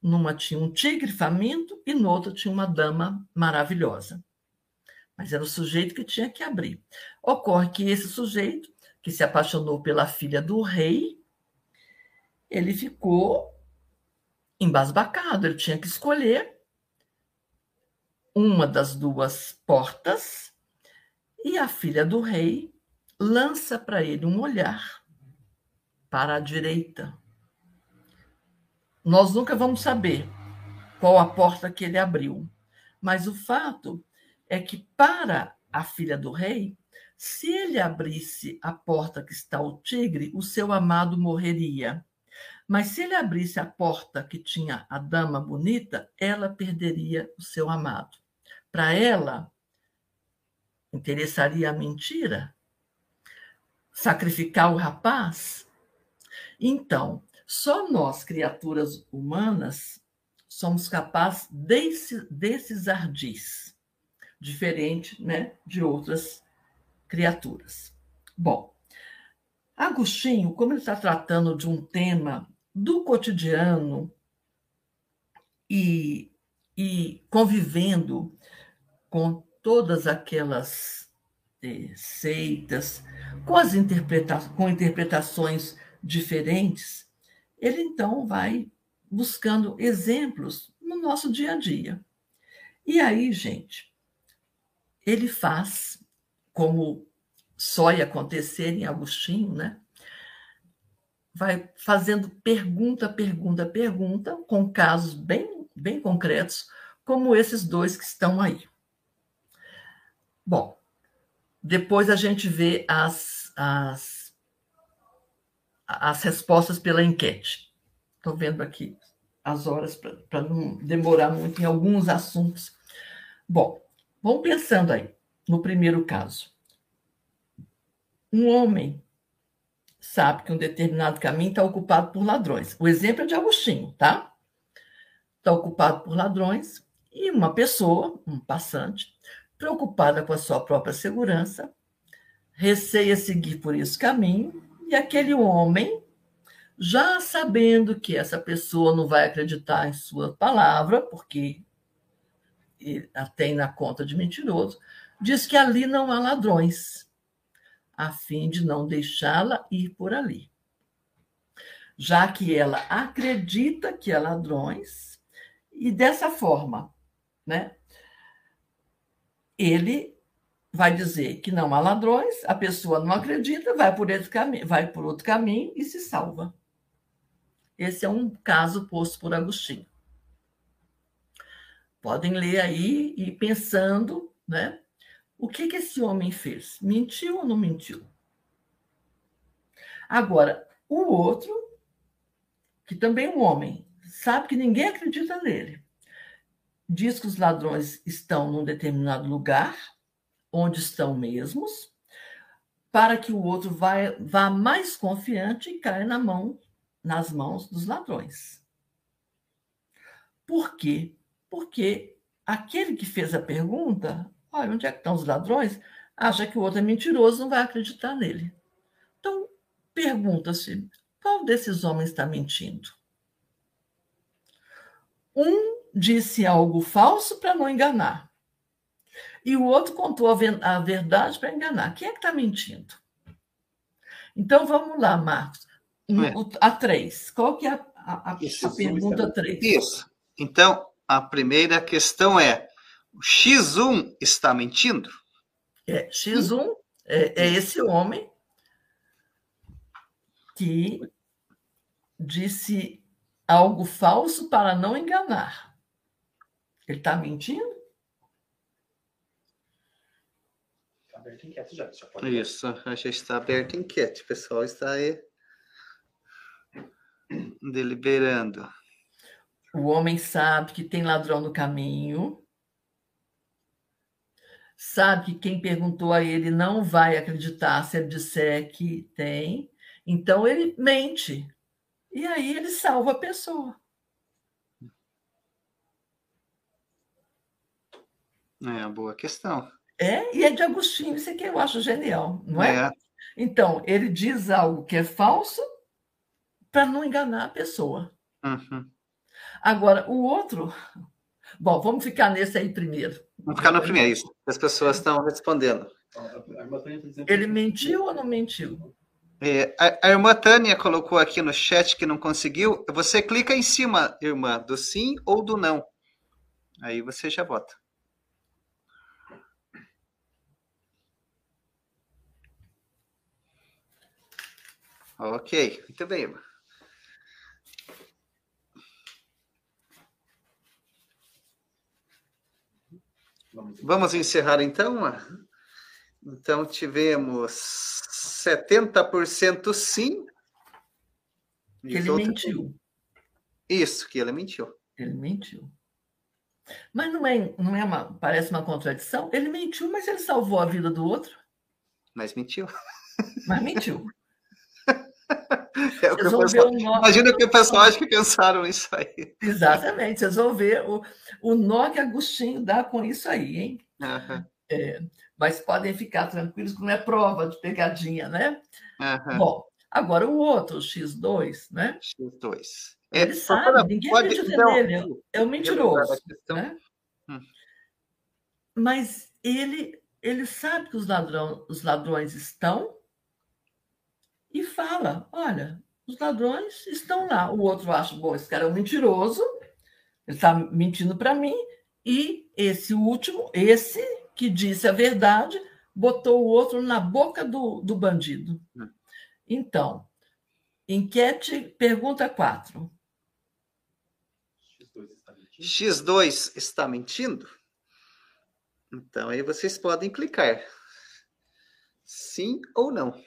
Numa tinha um tigre faminto e no outro tinha uma dama maravilhosa. Mas era o sujeito que tinha que abrir. Ocorre que esse sujeito, que se apaixonou pela filha do rei, ele ficou embasbacado, ele tinha que escolher uma das duas portas e a filha do rei lança para ele um olhar para a direita. Nós nunca vamos saber qual a porta que ele abriu, mas o fato é que para a filha do rei, se ele abrisse a porta que está o tigre, o seu amado morreria. Mas se ele abrisse a porta que tinha a dama bonita, ela perderia o seu amado. Para ela, interessaria a mentira? Sacrificar o rapaz? Então, só nós, criaturas humanas, somos capazes desse, desses ardis diferente né, de outras criaturas. Bom, Agostinho, como ele está tratando de um tema do cotidiano e, e convivendo com todas aquelas eh, seitas, com as interpreta com interpretações diferentes, ele então vai buscando exemplos no nosso dia a dia. E aí, gente, ele faz, como só ia acontecer em Agostinho, né? vai fazendo pergunta, pergunta, pergunta, com casos bem, bem concretos, como esses dois que estão aí. Bom, depois a gente vê as, as, as respostas pela enquete. Estou vendo aqui as horas para não demorar muito em alguns assuntos. Bom, Vamos pensando aí, no primeiro caso. Um homem sabe que um determinado caminho está ocupado por ladrões. O exemplo é de Agostinho, tá? Está ocupado por ladrões e uma pessoa, um passante, preocupada com a sua própria segurança, receia seguir por esse caminho e aquele homem, já sabendo que essa pessoa não vai acreditar em sua palavra, porque a tem na conta de mentiroso, diz que ali não há ladrões, a fim de não deixá-la ir por ali. Já que ela acredita que há ladrões, e dessa forma, né, ele vai dizer que não há ladrões, a pessoa não acredita, vai por, esse caminho, vai por outro caminho e se salva. Esse é um caso posto por Agostinho. Podem ler aí e pensando, né? O que, que esse homem fez? Mentiu ou não mentiu? Agora, o outro, que também é um homem, sabe que ninguém acredita nele, diz que os ladrões estão num determinado lugar, onde estão mesmos, para que o outro vá, vá mais confiante e caia na mão, nas mãos dos ladrões. Por quê? Porque aquele que fez a pergunta, olha, onde é que estão os ladrões? Acha que o outro é mentiroso, não vai acreditar nele. Então, pergunta-se, qual desses homens está mentindo? Um disse algo falso para não enganar. E o outro contou a verdade para enganar. Quem é que está mentindo? Então, vamos lá, Marcos. É. A três. Qual que é a, a, a, pergunta três? Isso. Então, a primeira questão é: o X1 está mentindo? É, X1 é, é esse homem que disse algo falso para não enganar. Ele está mentindo? Está aberto enquete já. já pode Isso, já está aberto enquete. O pessoal está aí deliberando. O homem sabe que tem ladrão no caminho. sabe que quem perguntou a ele não vai acreditar se ele disser que tem, então ele mente. E aí ele salva a pessoa. É, boa questão. É, e é de Agostinho, isso aqui eu acho genial, não é? é. Então, ele diz algo que é falso para não enganar a pessoa. Uhum. Agora, o outro. Bom, vamos ficar nesse aí primeiro. Vamos ficar no primeiro, isso. As pessoas estão respondendo. Ele mentiu ou não mentiu? É, a, a, irmã Tânia colocou aqui no chat que não conseguiu. Você clica em cima, irmã, do sim ou do não. Aí você já vota. Ok, muito bem. Vamos encerrar então? Então tivemos 70% sim. Que ele mentiu. Isso, que ele mentiu. Ele mentiu. Mas não é, não é uma, parece uma contradição? Ele mentiu, mas ele salvou a vida do outro. Mas mentiu. Mas mentiu. É o que o pessoal, o imagina que o pessoal acha que pensaram isso aí. Exatamente, vocês vão ver o, o nó que Agostinho dá com isso aí, hein? Uhum. É, mas podem ficar tranquilos que não é prova de pegadinha, né? Uhum. Bom, agora o outro, o X2, né? X2. É, Ele é, sabe, ninguém pode, acredita então, nele, é o mentiroso. Né? Hum. Mas ele, ele sabe que os, ladrão, os ladrões estão e fala: olha, os ladrões estão lá. O outro acha, bom, esse cara é um mentiroso, ele está mentindo para mim, e esse último, esse que disse a verdade, botou o outro na boca do, do bandido. Hum. Então, enquete, pergunta 4. X2 está mentindo? Então, aí vocês podem clicar. Sim ou não.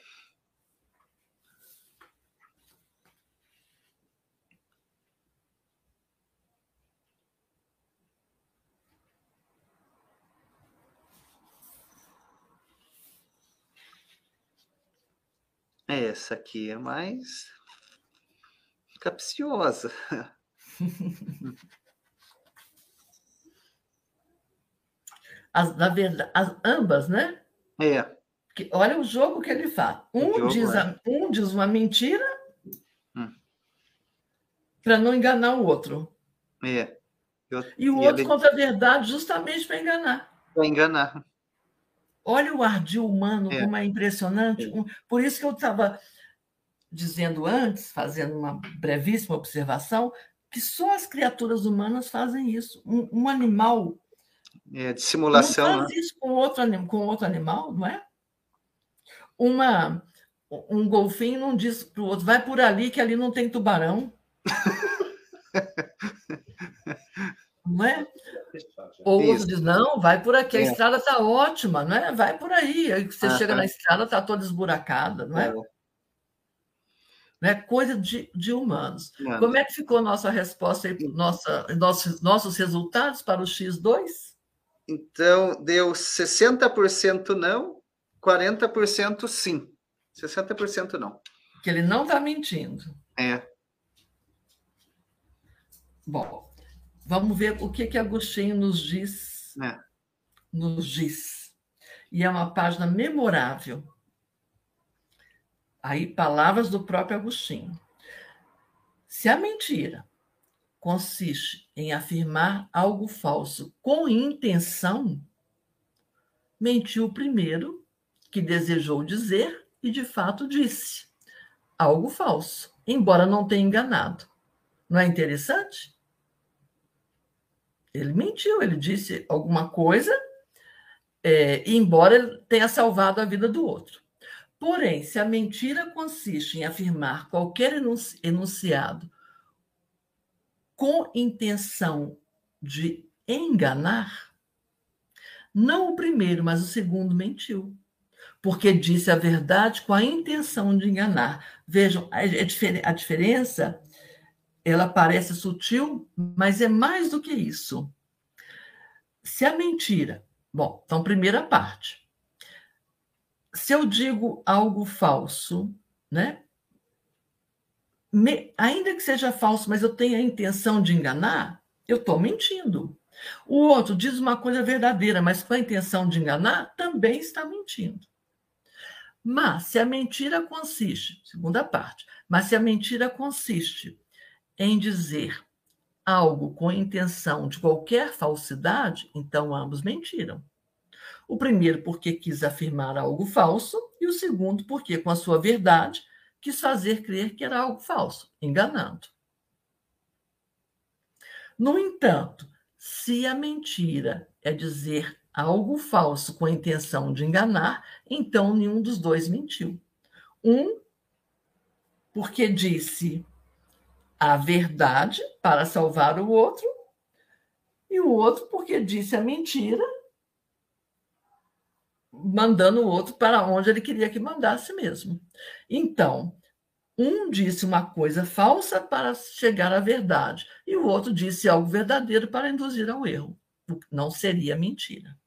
Essa aqui é mais capciosa. As, na verdade, as, ambas, né? É. Que, olha o jogo que ele faz. Um, diz, é. um diz uma mentira hum. para não enganar o outro. É. Eu, e o outro ele... conta a verdade justamente para enganar. Para enganar. Olha o ardil humano, é. como é impressionante. Por isso que eu estava dizendo antes, fazendo uma brevíssima observação, que só as criaturas humanas fazem isso. Um, um animal. É, de simulação. Não faz né? isso com outro, com outro animal, não é? Uma, um golfinho não diz para o outro, vai por ali que ali não tem tubarão. não é? Ou outro diz, não, vai por aqui, a é. estrada está ótima, não é? Vai por aí. Aí você ah, chega na estrada, está toda esburacada, não é? é. Não é coisa de, de humanos. Não. Como é que ficou nossa resposta aí, nossa, nossos, nossos resultados para o X2? Então, deu 60% não, 40% sim. 60% não. Que ele não está mentindo. É. Bom, Vamos ver o que, que Agostinho nos diz. É. Nos diz. E é uma página memorável. Aí, palavras do próprio Agostinho. Se a mentira consiste em afirmar algo falso com intenção, mentiu o primeiro que desejou dizer e de fato disse algo falso, embora não tenha enganado. Não é interessante? Ele mentiu, ele disse alguma coisa, é, embora ele tenha salvado a vida do outro. Porém, se a mentira consiste em afirmar qualquer enunciado com intenção de enganar, não o primeiro, mas o segundo mentiu, porque disse a verdade com a intenção de enganar. Vejam, a, a diferença ela parece sutil, mas é mais do que isso. Se a mentira Bom, então, primeira parte. Se eu digo algo falso, né? Me, ainda que seja falso, mas eu tenho a intenção de enganar, eu estou mentindo. O outro diz uma coisa verdadeira, mas com a intenção de enganar, também está mentindo. Mas se a mentira consiste, segunda parte, mas se a mentira consiste em dizer algo com intenção de qualquer falsidade, então ambos mentiram. O primeiro, porque quis afirmar algo falso, e o segundo, porque, com a sua verdade, quis fazer crer que era algo falso, enganando. No entanto, se a mentira é dizer algo falso com a intenção de enganar, então nenhum dos dois mentiu. Um, porque disse a verdade para salvar o outro, e o outro porque disse a mentira, mandando o outro para onde ele queria que mandasse mesmo. Então, um disse uma coisa falsa para chegar à verdade, e o outro disse algo verdadeiro para induzir ao erro. Não seria mentira.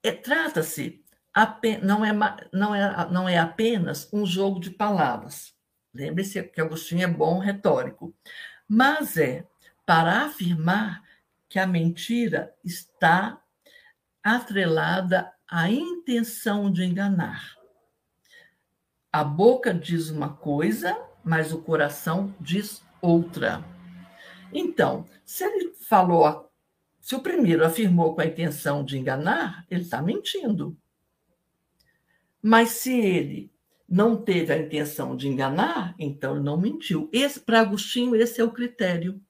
É, Trata-se, não é, não, é, não é apenas um jogo de palavras. Lembre-se que Agostinho é bom retórico, mas é para afirmar que a mentira está atrelada à intenção de enganar. A boca diz uma coisa, mas o coração diz outra. Então, se ele falou, se o primeiro afirmou com a intenção de enganar, ele está mentindo. Mas se ele não teve a intenção de enganar, então não mentiu. Para Agostinho esse é o critério.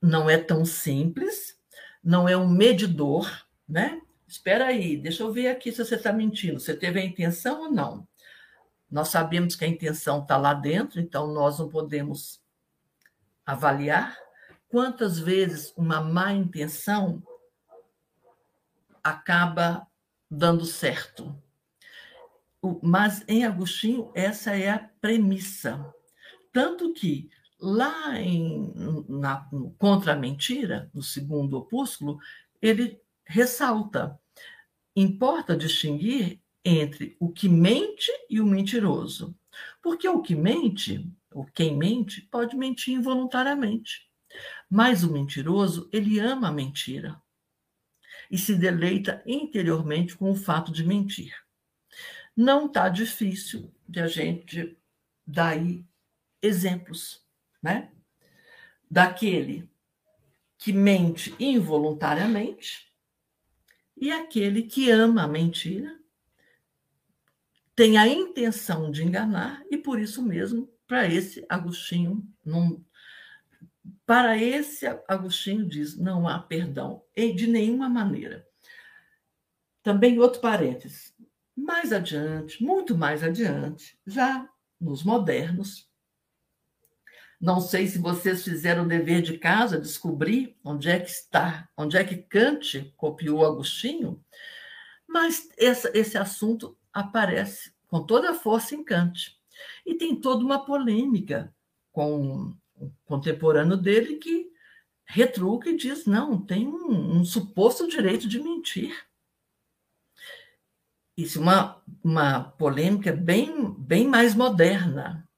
Não é tão simples, não é um medidor, né? Espera aí, deixa eu ver aqui se você está mentindo. Você teve a intenção ou não? Nós sabemos que a intenção está lá dentro, então nós não podemos avaliar quantas vezes uma má intenção acaba dando certo. Mas em Agostinho, essa é a premissa. Tanto que lá em, na, Contra a Mentira, no segundo opúsculo, ele ressalta: importa distinguir entre o que mente e o mentiroso. Porque o que mente, ou quem mente, pode mentir involuntariamente. Mas o mentiroso, ele ama a mentira e se deleita interiormente com o fato de mentir. Não está difícil de a gente dar exemplos, né? Daquele que mente involuntariamente e aquele que ama a mentira tem a intenção de enganar e por isso mesmo, para esse Agostinho, não, para esse Agostinho diz, não há perdão de nenhuma maneira. Também outro parênteses. Mais adiante, muito mais adiante, já nos modernos, não sei se vocês fizeram o dever de casa, descobrir onde é que está, onde é que Kant copiou Agostinho, mas essa, esse assunto aparece com toda a força em Kant. E tem toda uma polêmica com o contemporâneo dele que retruca e diz: não, tem um, um suposto direito de mentir. Isso é uma, uma polêmica bem, bem mais moderna.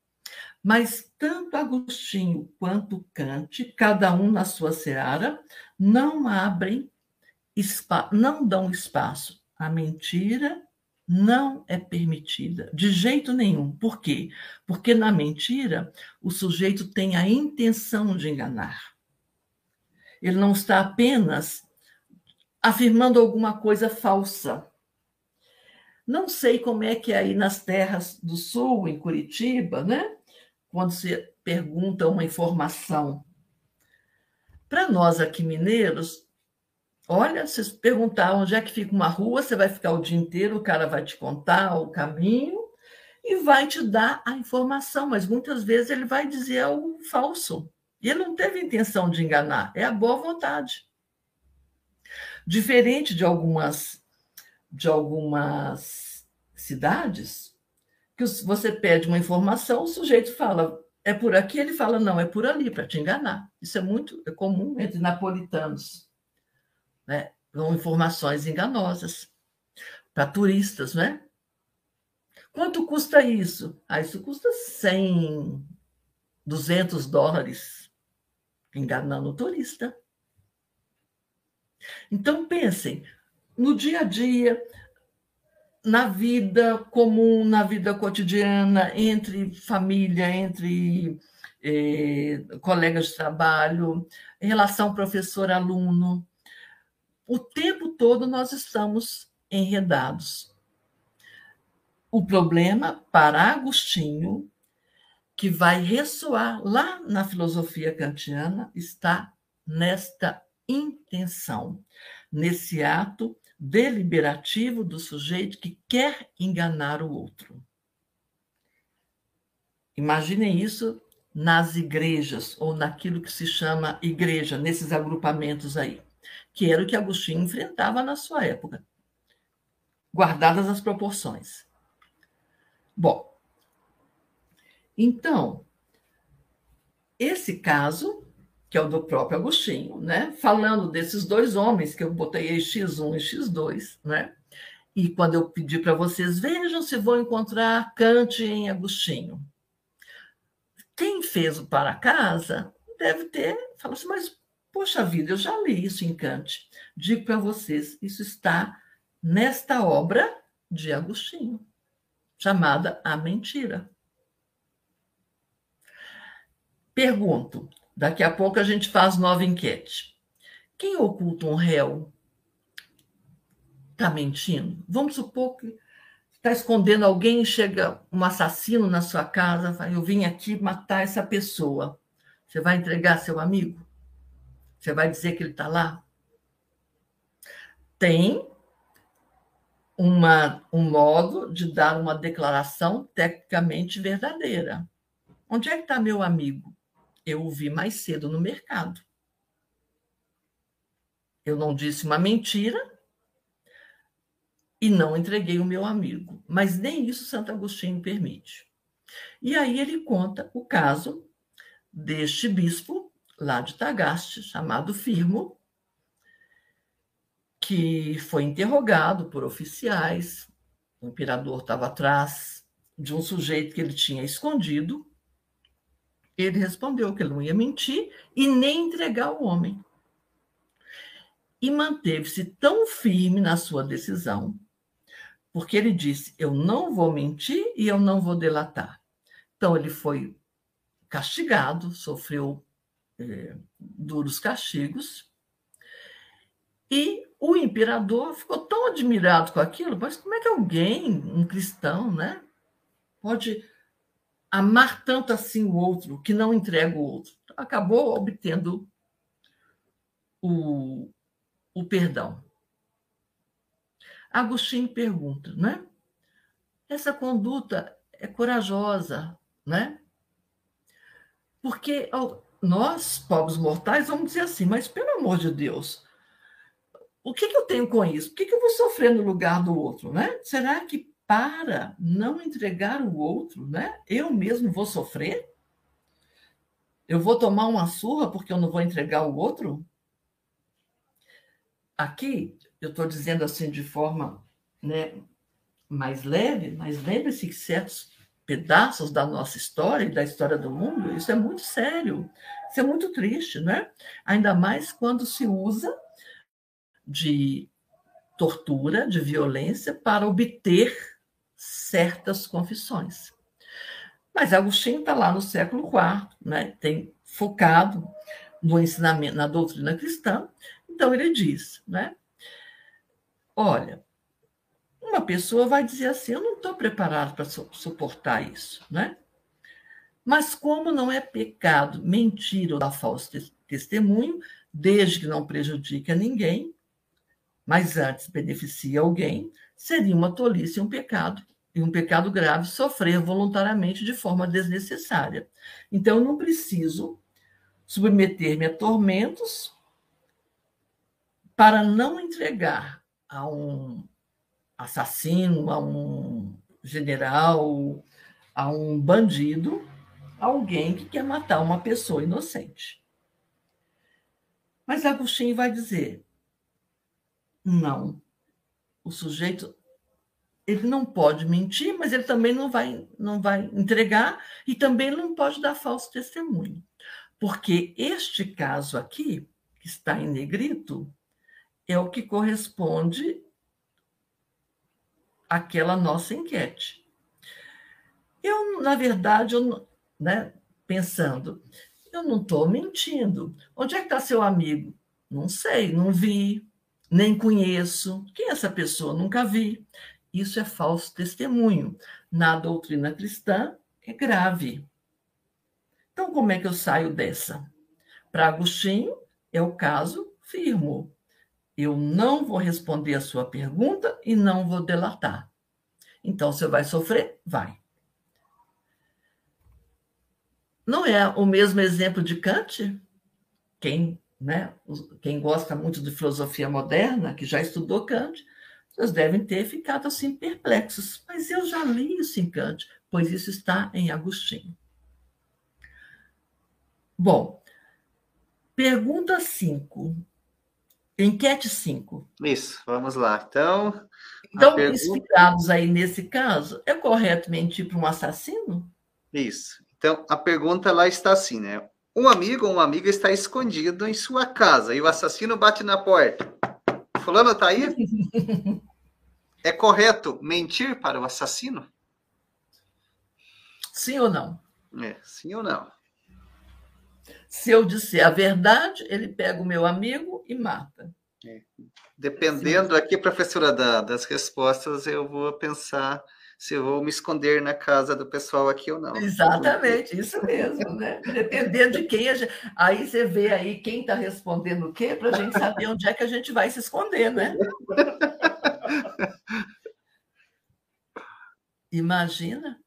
Mas tanto Agostinho quanto Kant, cada um na sua seara, não abrem, não dão espaço à mentira não é permitida de jeito nenhum. Por quê? Porque na mentira o sujeito tem a intenção de enganar. Ele não está apenas afirmando alguma coisa falsa. Não sei como é que é aí nas terras do sul, em Curitiba, né? Quando se pergunta uma informação. Para nós aqui mineiros, Olha, se perguntar onde é que fica uma rua, você vai ficar o dia inteiro, o cara vai te contar o caminho e vai te dar a informação, mas muitas vezes ele vai dizer algo falso. E ele não teve intenção de enganar, é a boa vontade. Diferente de algumas de algumas cidades, que você pede uma informação, o sujeito fala, é por aqui, ele fala, não, é por ali, para te enganar. Isso é muito é comum entre napolitanos né? São informações enganosas para turistas, né? Quanto custa isso? Ah, isso custa 100, 200 dólares, enganando o turista. Então, pensem, no dia a dia, na vida comum, na vida cotidiana, entre família, entre eh, colegas de trabalho, relação professor-aluno, o tempo todo nós estamos enredados. O problema, para Agostinho, que vai ressoar lá na filosofia kantiana, está nesta intenção, nesse ato deliberativo do sujeito que quer enganar o outro. Imaginem isso nas igrejas ou naquilo que se chama igreja, nesses agrupamentos aí, que era o que Agostinho enfrentava na sua época, guardadas as proporções. Bom, então, esse caso que é o do próprio Agostinho, né? Falando desses dois homens que eu botei aí X1 e X2, né? E quando eu pedi para vocês, vejam se vão encontrar Kant em Agostinho. Quem fez o para casa deve ter, falou assim, mas poxa vida, eu já li isso em Kant. Digo para vocês, isso está nesta obra de Agostinho, chamada A Mentira. Pergunto: Daqui a pouco a gente faz nova enquete. Quem oculta um réu está mentindo? Vamos supor que está escondendo alguém, chega um assassino na sua casa, vai, eu vim aqui matar essa pessoa. Você vai entregar seu amigo? Você vai dizer que ele está lá? Tem uma, um modo de dar uma declaração tecnicamente verdadeira. Onde é que está meu amigo? Eu o vi mais cedo no mercado. Eu não disse uma mentira e não entreguei o meu amigo, mas nem isso Santo Agostinho permite. E aí ele conta o caso deste bispo lá de Tagaste, chamado Firmo, que foi interrogado por oficiais. O imperador estava atrás de um sujeito que ele tinha escondido ele respondeu que ele não ia mentir e nem entregar o homem. E manteve-se tão firme na sua decisão, porque ele disse: Eu não vou mentir e eu não vou delatar. Então, ele foi castigado, sofreu é, duros castigos, e o imperador ficou tão admirado com aquilo, mas como é que alguém, um cristão, né, pode amar tanto assim o outro que não entrega o outro. Acabou obtendo o, o perdão. Agostinho pergunta, né? Essa conduta é corajosa, né? Porque nós, pobres mortais, vamos dizer assim, mas pelo amor de Deus, o que, que eu tenho com isso? Por que, que eu vou sofrer no lugar do outro, né? Será que para não entregar o outro, né? Eu mesmo vou sofrer? Eu vou tomar uma surra porque eu não vou entregar o outro? Aqui, eu estou dizendo assim de forma né, mais leve, mas lembre-se que certos pedaços da nossa história e da história do mundo, isso é muito sério, isso é muito triste, né? Ainda mais quando se usa de tortura, de violência para obter certas confissões. Mas Agostinho está lá no século IV, né? tem focado no ensinamento, na doutrina cristã, então ele diz, né? Olha, uma pessoa vai dizer assim: eu não estou preparado para suportar isso, né? Mas como não é pecado mentir ou dar falso testemunho, desde que não prejudique a ninguém, mas antes beneficie alguém, seria uma tolice e um pecado e um pecado grave sofrer voluntariamente de forma desnecessária. Então, eu não preciso submeter-me a tormentos para não entregar a um assassino, a um general, a um bandido, alguém que quer matar uma pessoa inocente. Mas Agostinho vai dizer: Não. O sujeito ele não pode mentir, mas ele também não vai, não vai entregar e também não pode dar falso testemunho. Porque este caso aqui, que está em negrito, é o que corresponde àquela nossa enquete. Eu, na verdade, eu, né, pensando, eu não estou mentindo. Onde é que está seu amigo? Não sei, não vi, nem conheço. Quem é essa pessoa? Nunca vi. Isso é falso testemunho. Na doutrina cristã, é grave. Então, como é que eu saio dessa? Para Agostinho, é o caso firmo. Eu não vou responder a sua pergunta e não vou delatar. Então, você vai sofrer? Vai. Não é o mesmo exemplo de Kant? Quem, né, quem gosta muito de filosofia moderna, que já estudou Kant, vocês devem ter ficado assim perplexos. Mas eu já li isso em Kant, pois isso está em Agostinho. Bom, pergunta 5. Enquete 5. Isso, vamos lá. Então. Então, pergunta... inspirados aí nesse caso, é correto mentir para um assassino? Isso. Então, a pergunta lá está assim, né? Um amigo ou uma amiga está escondido em sua casa e o assassino bate na porta. Fulano está aí? é correto mentir para o assassino? Sim ou não? É, sim ou não? Se eu disser a verdade, ele pega o meu amigo e mata. É. Dependendo aqui, professora, da, das respostas, eu vou pensar se eu vou me esconder na casa do pessoal aqui ou não. Exatamente, isso mesmo, né? Dependendo de quem a gente... Aí você vê aí quem está respondendo o quê, para a gente saber onde é que a gente vai se esconder, né? Imagina.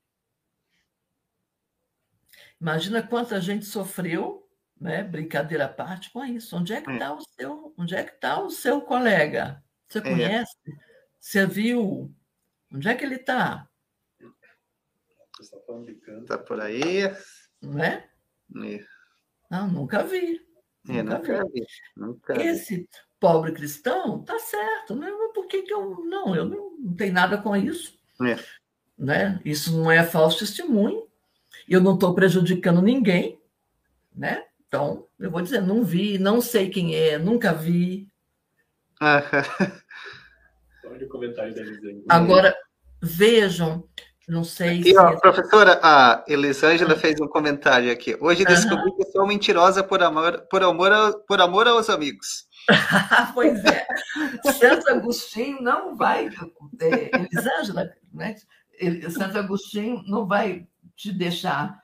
Imagina quanta gente sofreu, né? Brincadeira à parte com isso. Onde é que está é. o seu, onde é que está o seu colega? Você é. conhece? É. Você viu? Onde é que ele está? Está por aí. Não é? é? Não, nunca vi. É, nunca, nunca vi. vi. Nunca Esse vi. pobre cristão tá certo. Né? Por que, que eu. Não, eu não, não tenho nada com isso. É. Né? Isso não é falso testemunho. Eu não estou prejudicando ninguém. Né? Então, eu vou dizer, não vi, não sei quem é, nunca vi. Olha o comentário da Agora, vejam, não sei aqui, se... ó, professora, a Elisângela ah. fez um comentário aqui. Hoje descobri que sou mentirosa por amor, por amor, por amor aos amigos. pois é. Santo Agostinho não vai. É, Elisângela, né? Santo Agostinho não vai te deixar,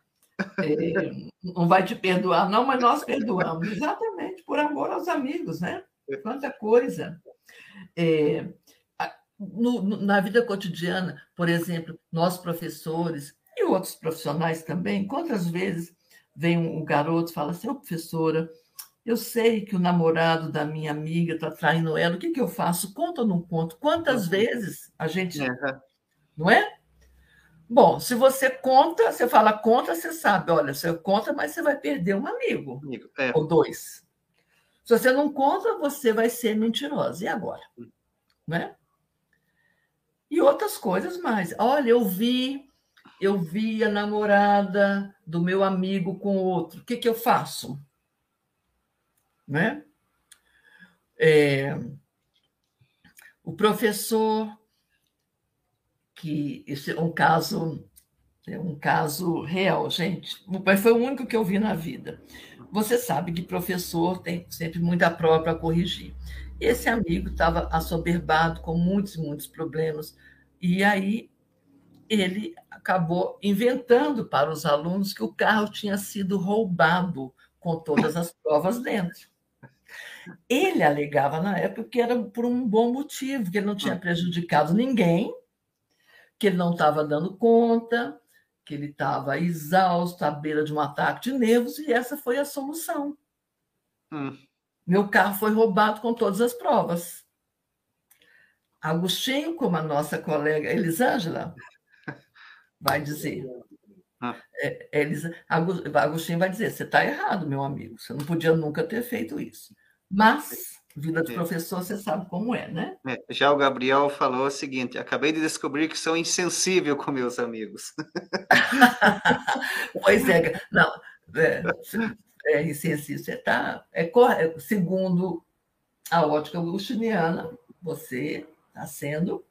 é, não vai te perdoar, não, mas nós perdoamos. Exatamente, por amor aos amigos, né? Quanta coisa. É, no, na vida cotidiana, por exemplo, nós professores e outros profissionais também, quantas vezes vem um garoto e fala assim, oh, professora, eu sei que o namorado da minha amiga está traindo ela, o que, que eu faço? Conta ou não conto? Quantas uhum. vezes a gente. Uhum. Não é? Bom, se você conta, você fala conta, você sabe, olha, você conta, mas você vai perder um amigo, amigo é. ou dois. Se você não conta, você vai ser mentirosa. E agora? Hum. Não é? E outras coisas mais. Olha, eu vi, eu vi a namorada do meu amigo com outro. O que, que eu faço? Né? É, o professor, que esse é um caso, é um caso real, gente, mas foi o único que eu vi na vida. Você sabe que professor tem sempre muita prova para corrigir. Esse amigo estava assoberbado com muitos, muitos problemas. E aí ele acabou inventando para os alunos que o carro tinha sido roubado com todas as provas dentro. Ele alegava na época que era por um bom motivo, que ele não tinha prejudicado ninguém, que ele não estava dando conta, que ele estava exausto, à beira de um ataque de nervos, e essa foi a solução. Hum. Meu carro foi roubado com todas as provas. Agostinho, como a nossa colega Elisângela vai dizer. Ah. É, Agostinho vai dizer: você está errado, meu amigo, você não podia nunca ter feito isso. Mas, vida de é. professor, você sabe como é, né? É, já o Gabriel falou o seguinte: acabei de descobrir que sou insensível com meus amigos. pois é, não, é, é insensível. Você está. É, é, segundo a ótica agustiniana, você está sendo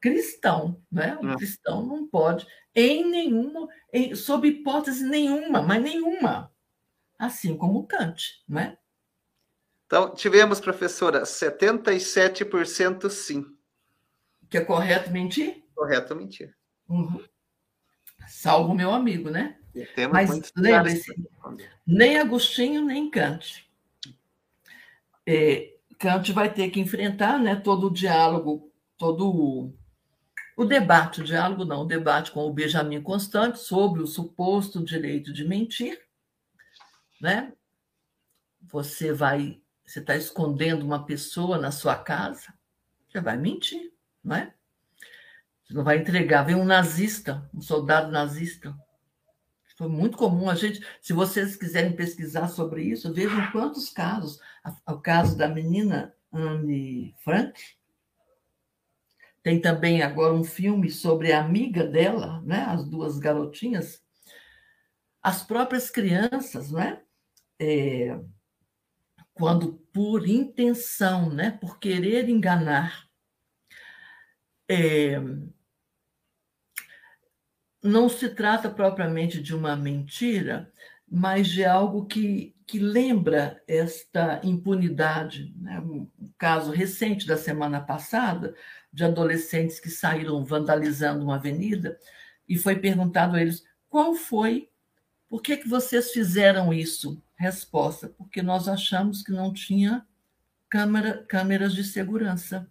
cristão, né? Um é. cristão não pode, em nenhuma, em, sob hipótese nenhuma, mas nenhuma, assim como Kant, não é? Então, tivemos, professora, 77% sim. Que é correto mentir? Correto mentir. Uhum. Salvo meu amigo, né? Mas lembre-se, nem Agostinho, nem Kant. É, Kant vai ter que enfrentar né, todo o diálogo, todo o, o debate, o diálogo não, o debate com o Benjamin Constant sobre o suposto direito de mentir. Né? Você vai você está escondendo uma pessoa na sua casa, você vai mentir, não é? Você não vai entregar. Vem um nazista, um soldado nazista. Foi muito comum a gente. Se vocês quiserem pesquisar sobre isso, vejam quantos casos. O caso da menina Anne Frank. Tem também agora um filme sobre a amiga dela, né? As duas garotinhas. As próprias crianças, né? É, quando por intenção, né, por querer enganar, é, não se trata propriamente de uma mentira, mas de algo que, que lembra esta impunidade. Né? Um caso recente da semana passada, de adolescentes que saíram vandalizando uma avenida, e foi perguntado a eles qual foi, por que, que vocês fizeram isso? Resposta: porque nós achamos que não tinha câmera, câmeras de segurança.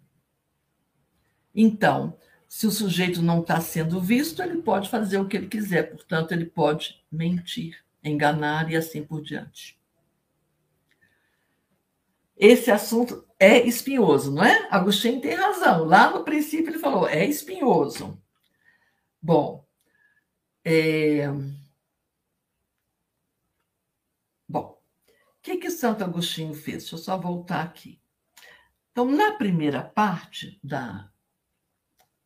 Então, se o sujeito não está sendo visto, ele pode fazer o que ele quiser, portanto, ele pode mentir, enganar e assim por diante. Esse assunto é espinhoso, não é? Agostinho tem razão. Lá no princípio ele falou, é espinhoso. Bom, é... O que, que Santo Agostinho fez? Deixa eu só voltar aqui. Então, na primeira parte da,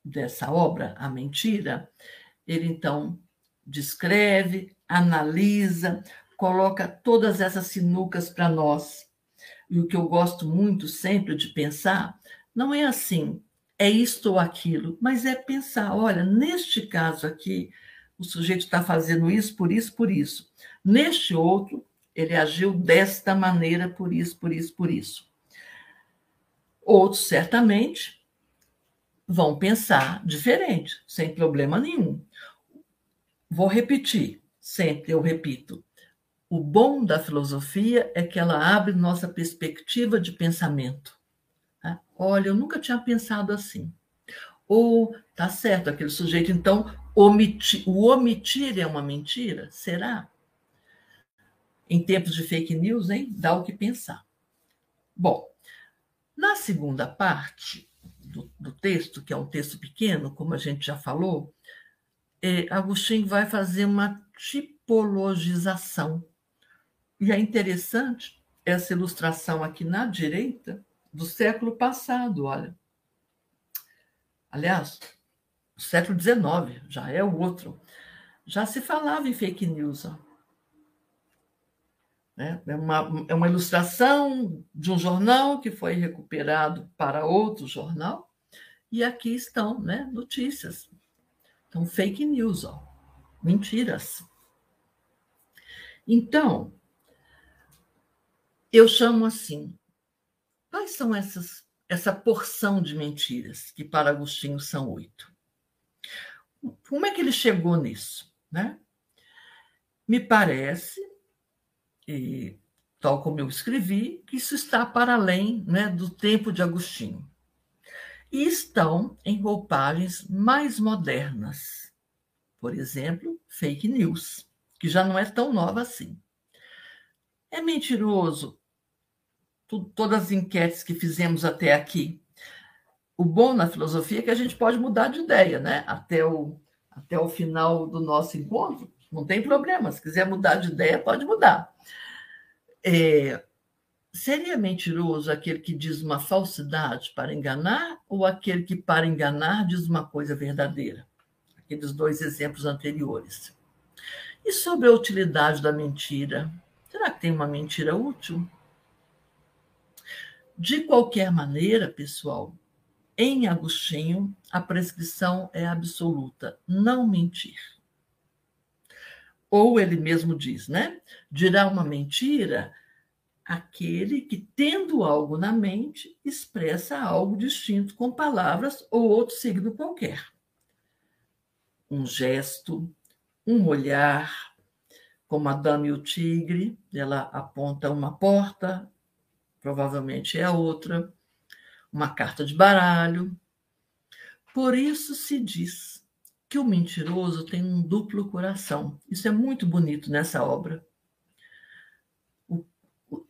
dessa obra, A Mentira, ele então descreve, analisa, coloca todas essas sinucas para nós. E o que eu gosto muito sempre de pensar não é assim, é isto ou aquilo, mas é pensar: olha, neste caso aqui, o sujeito está fazendo isso, por isso, por isso. Neste outro, ele agiu desta maneira, por isso, por isso, por isso. Outros, certamente, vão pensar diferente, sem problema nenhum. Vou repetir, sempre eu repito. O bom da filosofia é que ela abre nossa perspectiva de pensamento. Tá? Olha, eu nunca tinha pensado assim. Ou, tá certo, aquele sujeito, então, omiti, o omitir é uma mentira? Será? em tempos de fake news, hein? Dá o que pensar. Bom, na segunda parte do, do texto, que é um texto pequeno, como a gente já falou, é, Agostinho vai fazer uma tipologização. E é interessante essa ilustração aqui na direita do século passado, olha. Aliás, século XIX, já é o outro. Já se falava em fake news. Ó. Né? É, uma, é uma ilustração de um jornal que foi recuperado para outro jornal, e aqui estão né, notícias. Então, fake news, ó, mentiras. Então, eu chamo assim: quais são essas, essa porção de mentiras, que para Agostinho são oito? Como é que ele chegou nisso? Né? Me parece e, tal como eu escrevi, que isso está para além né, do tempo de Agostinho. E estão em roupagens mais modernas. Por exemplo, fake news, que já não é tão nova assim. É mentiroso todas as enquetes que fizemos até aqui. O bom na filosofia é que a gente pode mudar de ideia, né? Até o, até o final do nosso encontro, não tem problema. Se quiser mudar de ideia, pode mudar. É, seria mentiroso aquele que diz uma falsidade para enganar ou aquele que, para enganar, diz uma coisa verdadeira? Aqueles dois exemplos anteriores. E sobre a utilidade da mentira? Será que tem uma mentira útil? De qualquer maneira, pessoal, em Agostinho, a prescrição é absoluta: não mentir. Ou ele mesmo diz, né? Dirá uma mentira aquele que, tendo algo na mente, expressa algo distinto com palavras ou outro signo qualquer. Um gesto, um olhar, como a dama e o tigre, ela aponta uma porta, provavelmente é a outra, uma carta de baralho. Por isso se diz que o mentiroso tem um duplo coração. Isso é muito bonito nessa obra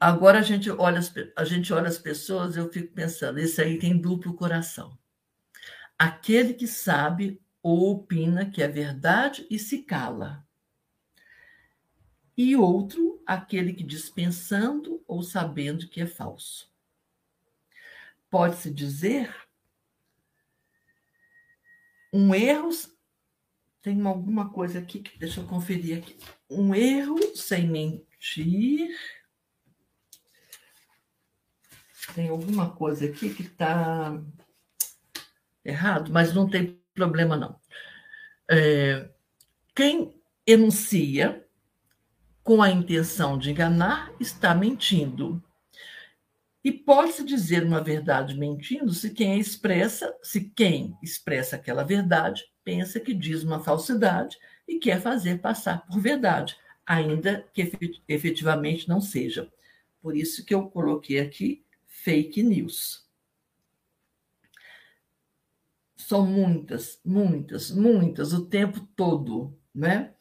agora a gente olha as, a gente olha as pessoas, eu fico pensando, esse aí tem duplo coração. Aquele que sabe ou opina que é verdade e se cala. E outro, aquele que diz pensando ou sabendo que é falso. Pode-se dizer um erro tem alguma coisa aqui que deixa eu conferir aqui. Um erro sem mentir tem alguma coisa aqui que está errado, mas não tem problema, não. É, quem enuncia com a intenção de enganar está mentindo. E pode-se dizer uma verdade mentindo se quem expressa, se quem expressa aquela verdade pensa que diz uma falsidade e quer fazer passar por verdade, ainda que efetivamente não seja. Por isso que eu coloquei aqui fake news. São muitas, muitas, muitas, o tempo todo, né?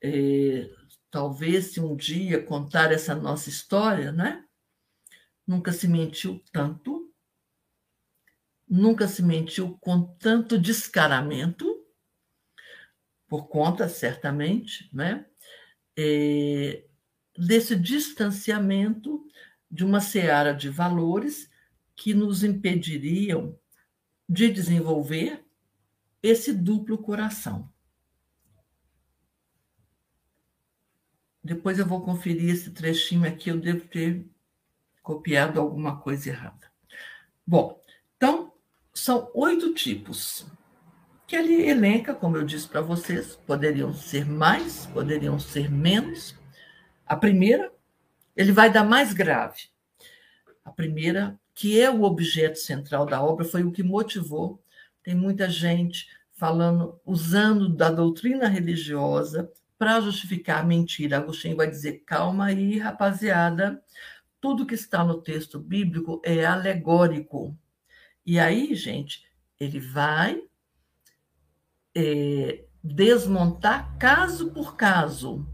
É, talvez se um dia contar essa nossa história, né? Nunca se mentiu tanto, nunca se mentiu com tanto descaramento, por conta, certamente, né? É, desse distanciamento de uma seara de valores que nos impediriam de desenvolver esse duplo coração. Depois eu vou conferir esse trechinho aqui, eu devo ter copiado alguma coisa errada. Bom, então, são oito tipos que ele elenca, como eu disse para vocês, poderiam ser mais, poderiam ser menos. A primeira ele vai dar mais grave. A primeira, que é o objeto central da obra, foi o que motivou. Tem muita gente falando, usando da doutrina religiosa para justificar a mentira. Agostinho vai dizer: calma aí, rapaziada, tudo que está no texto bíblico é alegórico. E aí, gente, ele vai é, desmontar caso por caso.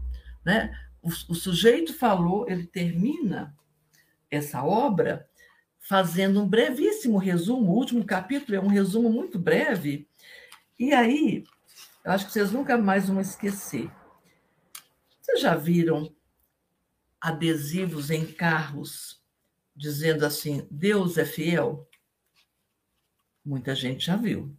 Né? O, sujeito falou, ele termina essa obra fazendo um brevíssimo resumo. O último capítulo é um resumo muito breve. E aí, eu acho que vocês nunca mais vão esquecer. Vocês já viram adesivos em carros dizendo assim: Deus é fiel? Muita gente já viu.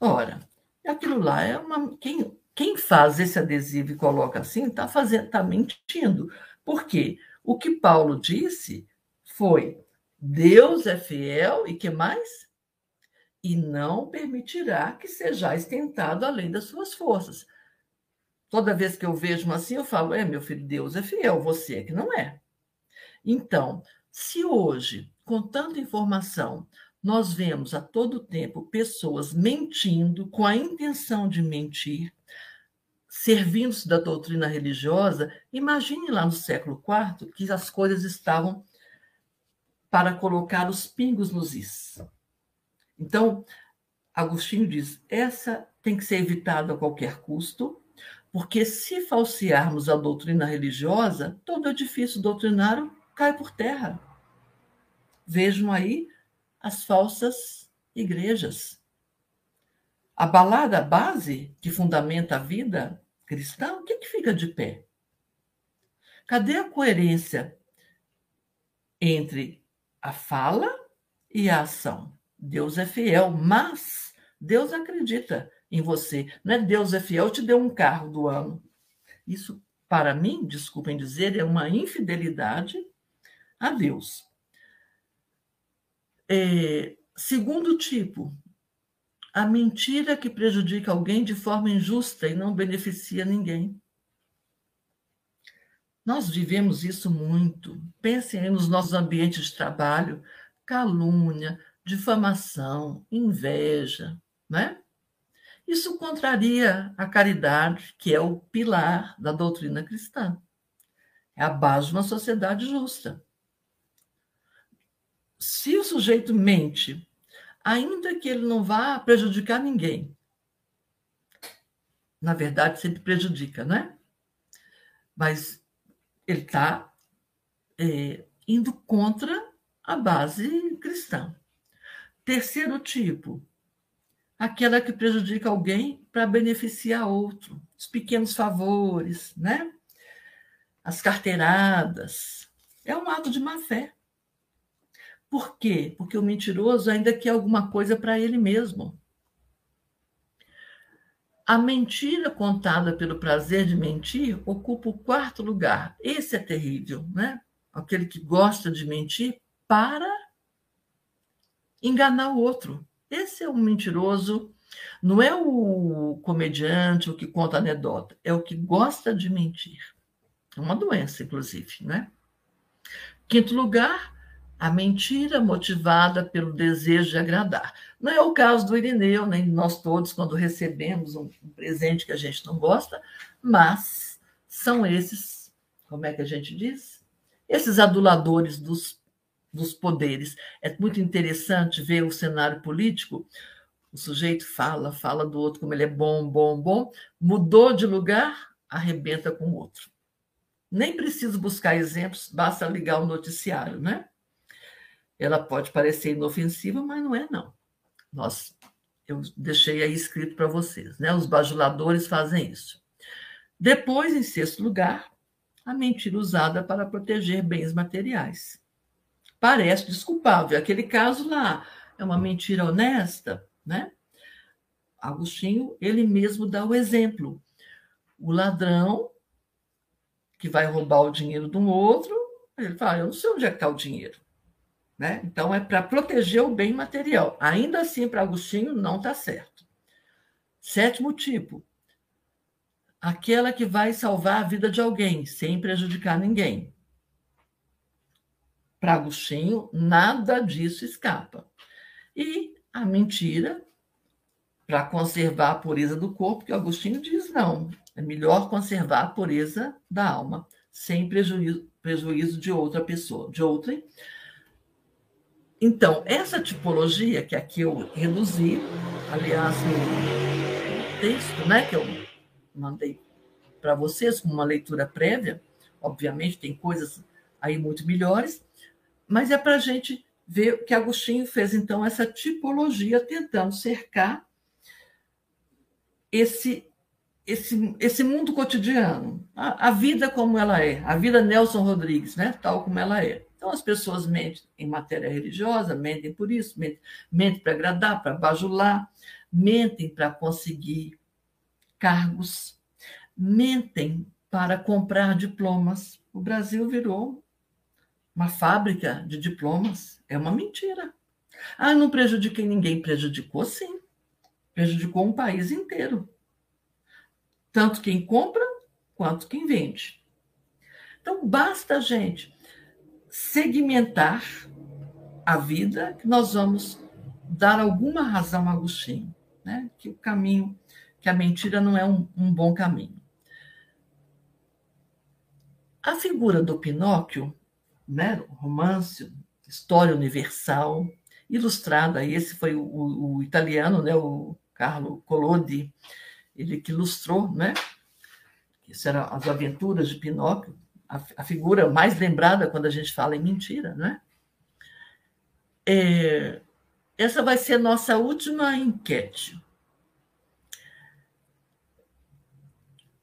Ora, aquilo lá é uma. Quem, quem faz esse adesivo e coloca assim está fazendo, tá mentindo. Por quê? O que Paulo disse foi: Deus é fiel e que mais? E não permitirá que sejais tentado além das suas forças. Toda vez que eu vejo assim, eu falo: é, meu filho, Deus é fiel, você é que não é. Então, se hoje, com tanta informação, nós vemos a todo tempo pessoas mentindo com a intenção de mentir, servindo-se da doutrina religiosa, imagine lá no século IV que as coisas estavam para colocar os pingos nos is. Então, Agostinho diz: essa tem que ser evitada a qualquer custo, porque se falsearmos a doutrina religiosa, todo edifício doutrinário cai por terra. Vejam aí as falsas igrejas. A base que fundamenta a vida cristã, o que, que fica de pé? Cadê a coerência entre a fala e a ação. Deus é fiel, mas Deus acredita em você. Não é Deus é fiel, te deu um carro do ano. Isso, para mim, desculpem dizer, é uma infidelidade a Deus. É, segundo tipo, a mentira que prejudica alguém de forma injusta e não beneficia ninguém. Nós vivemos isso muito. Pensem aí nos nossos ambientes de trabalho: calúnia, difamação, inveja, né? Isso contraria a caridade, que é o pilar da doutrina cristã. É a base de uma sociedade justa. Se o sujeito mente, ainda que ele não vá prejudicar ninguém, na verdade sempre prejudica, né? Mas ele está é, indo contra a base cristã. Terceiro tipo, aquela que prejudica alguém para beneficiar outro, os pequenos favores, né? As carteiradas. É um ato de má fé. Por quê? Porque o mentiroso ainda quer alguma coisa para ele mesmo. A mentira contada pelo prazer de mentir ocupa o quarto lugar. Esse é terrível, né? Aquele que gosta de mentir para enganar o outro. Esse é o mentiroso, não é o comediante, o que conta anedota, é o que gosta de mentir. É uma doença, inclusive, né? Quinto lugar, a mentira motivada pelo desejo de agradar. Não é o caso do Irineu, nem nós todos, quando recebemos um, presente que a gente não gosta, mas são esses, como é que a gente diz? Esses aduladores dos dos poderes. É muito interessante ver o cenário político. O sujeito fala, fala do outro como ele é bom, bom, bom, mudou de lugar, arrebenta com o outro. Nem preciso buscar exemplos, basta ligar o noticiário, né? Ela pode parecer inofensiva, mas não é, não. Nós, eu deixei aí escrito para vocês, né? Os bajuladores fazem isso. Depois, em sexto lugar, a mentira usada para proteger bens materiais parece desculpável. Aquele caso lá é uma mentira honesta, né? Agostinho, ele mesmo dá o exemplo. O ladrão que vai roubar o dinheiro de um outro, ele fala: Eu não sei onde é que está o dinheiro. Né? Então, é para proteger o bem material. Ainda assim, para Agostinho, não está certo. Sétimo tipo: aquela que vai salvar a vida de alguém, sem prejudicar ninguém. Para Agostinho, nada disso escapa. E a mentira, para conservar a pureza do corpo, que Agostinho diz não, é melhor conservar a pureza da alma, sem prejuízo, prejuízo de outra pessoa, de outra. Então, essa tipologia que aqui eu reduzi, aliás, no texto né, que eu mandei para vocês, com uma leitura prévia, obviamente tem coisas aí muito melhores, mas é para a gente ver que Agostinho fez, então, essa tipologia, tentando cercar esse, esse, esse mundo cotidiano, a, a, vida como ela é, a vida Nelson Rodrigues, né? tal como ela é. Então, as pessoas mentem em matéria religiosa, mentem por isso, mentem, mentem para agradar, para bajular, mentem para conseguir cargos, mentem para comprar diplomas. O Brasil virou uma fábrica de diplomas. É uma mentira. Ah, não prejudiquei ninguém. Prejudicou sim. Prejudicou um país inteiro. Tanto quem compra quanto quem vende. Então, basta, gente, segmentar a vida que nós vamos dar alguma razão a Agostinho, né? que o caminho, que a mentira não é um, um bom caminho. A figura do Pinóquio né, romance, história universal, ilustrada. Esse foi o, o, o, italiano, né, o Carlo Collodi, ele que ilustrou, né? Isso era as aventuras de Pinóquio, a, a figura mais lembrada quando a gente fala em mentira, né? É, essa vai ser nossa última enquete.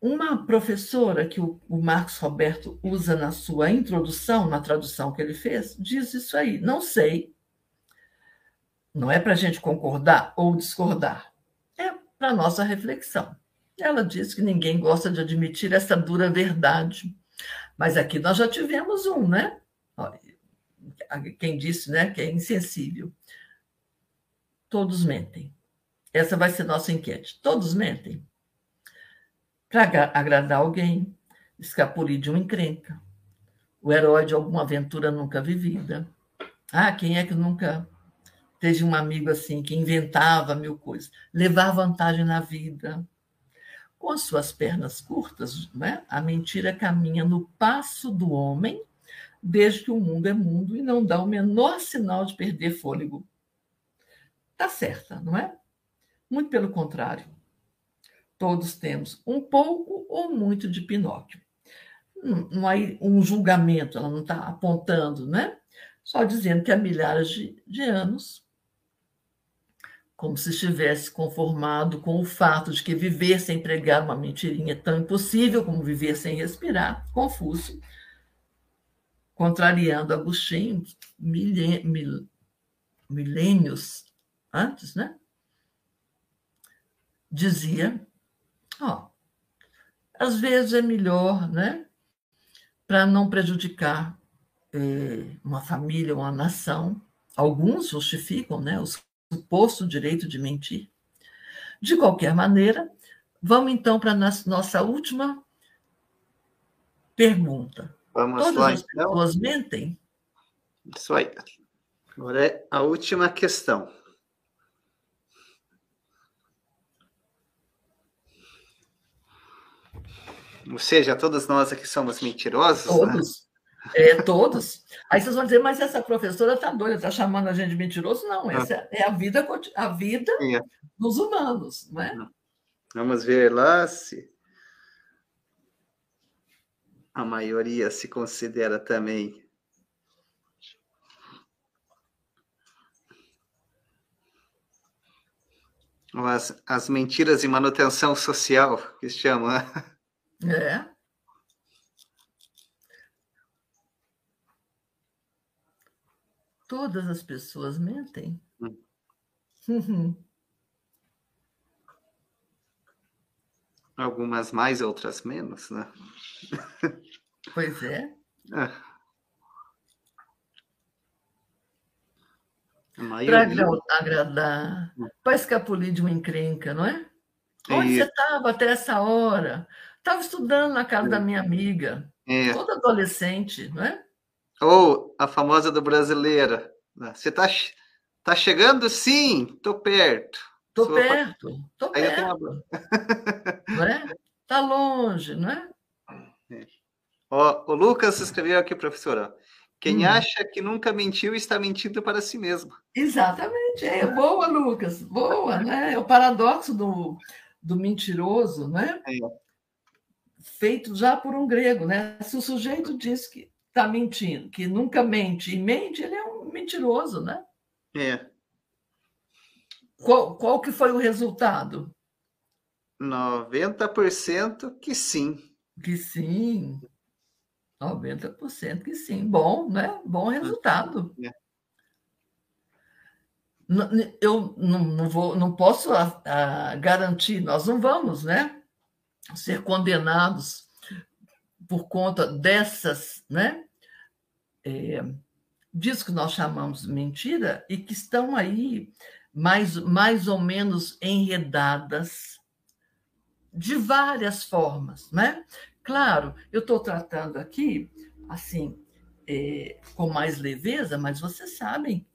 uma professora que o, o Marcos Roberto usa na sua introdução, na tradução que ele fez, diz isso aí. Não sei. Não é para a gente concordar ou discordar. É para nossa reflexão. Ela diz que ninguém gosta de admitir essa dura verdade. Mas aqui nós já tivemos um, né? Quem disse né, que é insensível. Todos mentem. Essa vai ser nossa enquete. Todos mentem para agradar alguém, escapulir de uma encrenca, o herói de alguma aventura nunca vivida. Ah, quem é que nunca teve um amigo assim que inventava mil coisas, levar vantagem na vida? Com as suas pernas curtas, né? a mentira caminha no passo do homem, desde que o mundo é mundo e não dá o menor sinal de perder fôlego. Tá certa, não é? Muito pelo contrário. Todos temos um pouco ou muito de Pinóquio. Não há um julgamento, ela não está apontando, né? Só dizendo que há milhares de, de anos, como se estivesse conformado com o fato de que viver sem pregar uma mentirinha é tão impossível como viver sem respirar, Confúcio, contrariando Agostinho, milênios antes, né? Dizia Ó, às vezes é melhor, né? Para não prejudicar eh, uma família, uma nação. Alguns justificam né, o suposto direito de mentir. De qualquer maneira, vamos então para a nossa última pergunta. Vamos Todas lá, as então. pessoas mentem? Isso aí. Agora é a última questão. Ou seja, todos nós aqui somos mentirosos? né? Todos. É, todos. Aí vocês vão dizer, mas essa professora está doida, está chamando a gente de mentiroso? Não, essa é a vida, a vida Sim, é. dos humanos, não é? Vamos ver lá se a maioria se considera também. As, as mentiras de manutenção social, que chamam, né? É. Todas as pessoas mentem. Hum. Uhum. Algumas mais, outras menos, né? Pois é. A Para agradar, para escapulir de uma encrenca, não é? Onde É. você estava até essa hora? Estava estudando na casa da minha amiga, É. toda adolescente, não é? Ou a famosa do brasileira. né? Você tá, che- tá chegando? Sim, tô perto. Estou Sou- perto, estou Aí eu tenho perto, uma... não é? Está longe, não é? Ó, o Lucas escreveu aqui, professora. Quem Hum. acha que nunca mentiu está mentindo para si mesmo. Exatamente, é boa, Lucas, boa, né? É o paradoxo do, do mentiroso, né? É. Feito já por um grego, né? Se o sujeito diz que está mentindo, que nunca mente e mente, ele é um mentiroso, né? É, Qual, qual que foi o resultado? 90% que sim. Que sim, 90% que sim. Bom, né? Bom resultado. É. Eu não, não vou, não posso ah, ah, garantir, nós não vamos, né? Ser condenados por conta dessas, né? É, disso que nós chamamos mentira e que estão aí mais, mais ou menos enredadas de várias formas, né? Claro, eu estou tratando aqui, assim, é, com mais leveza, mas vocês sabem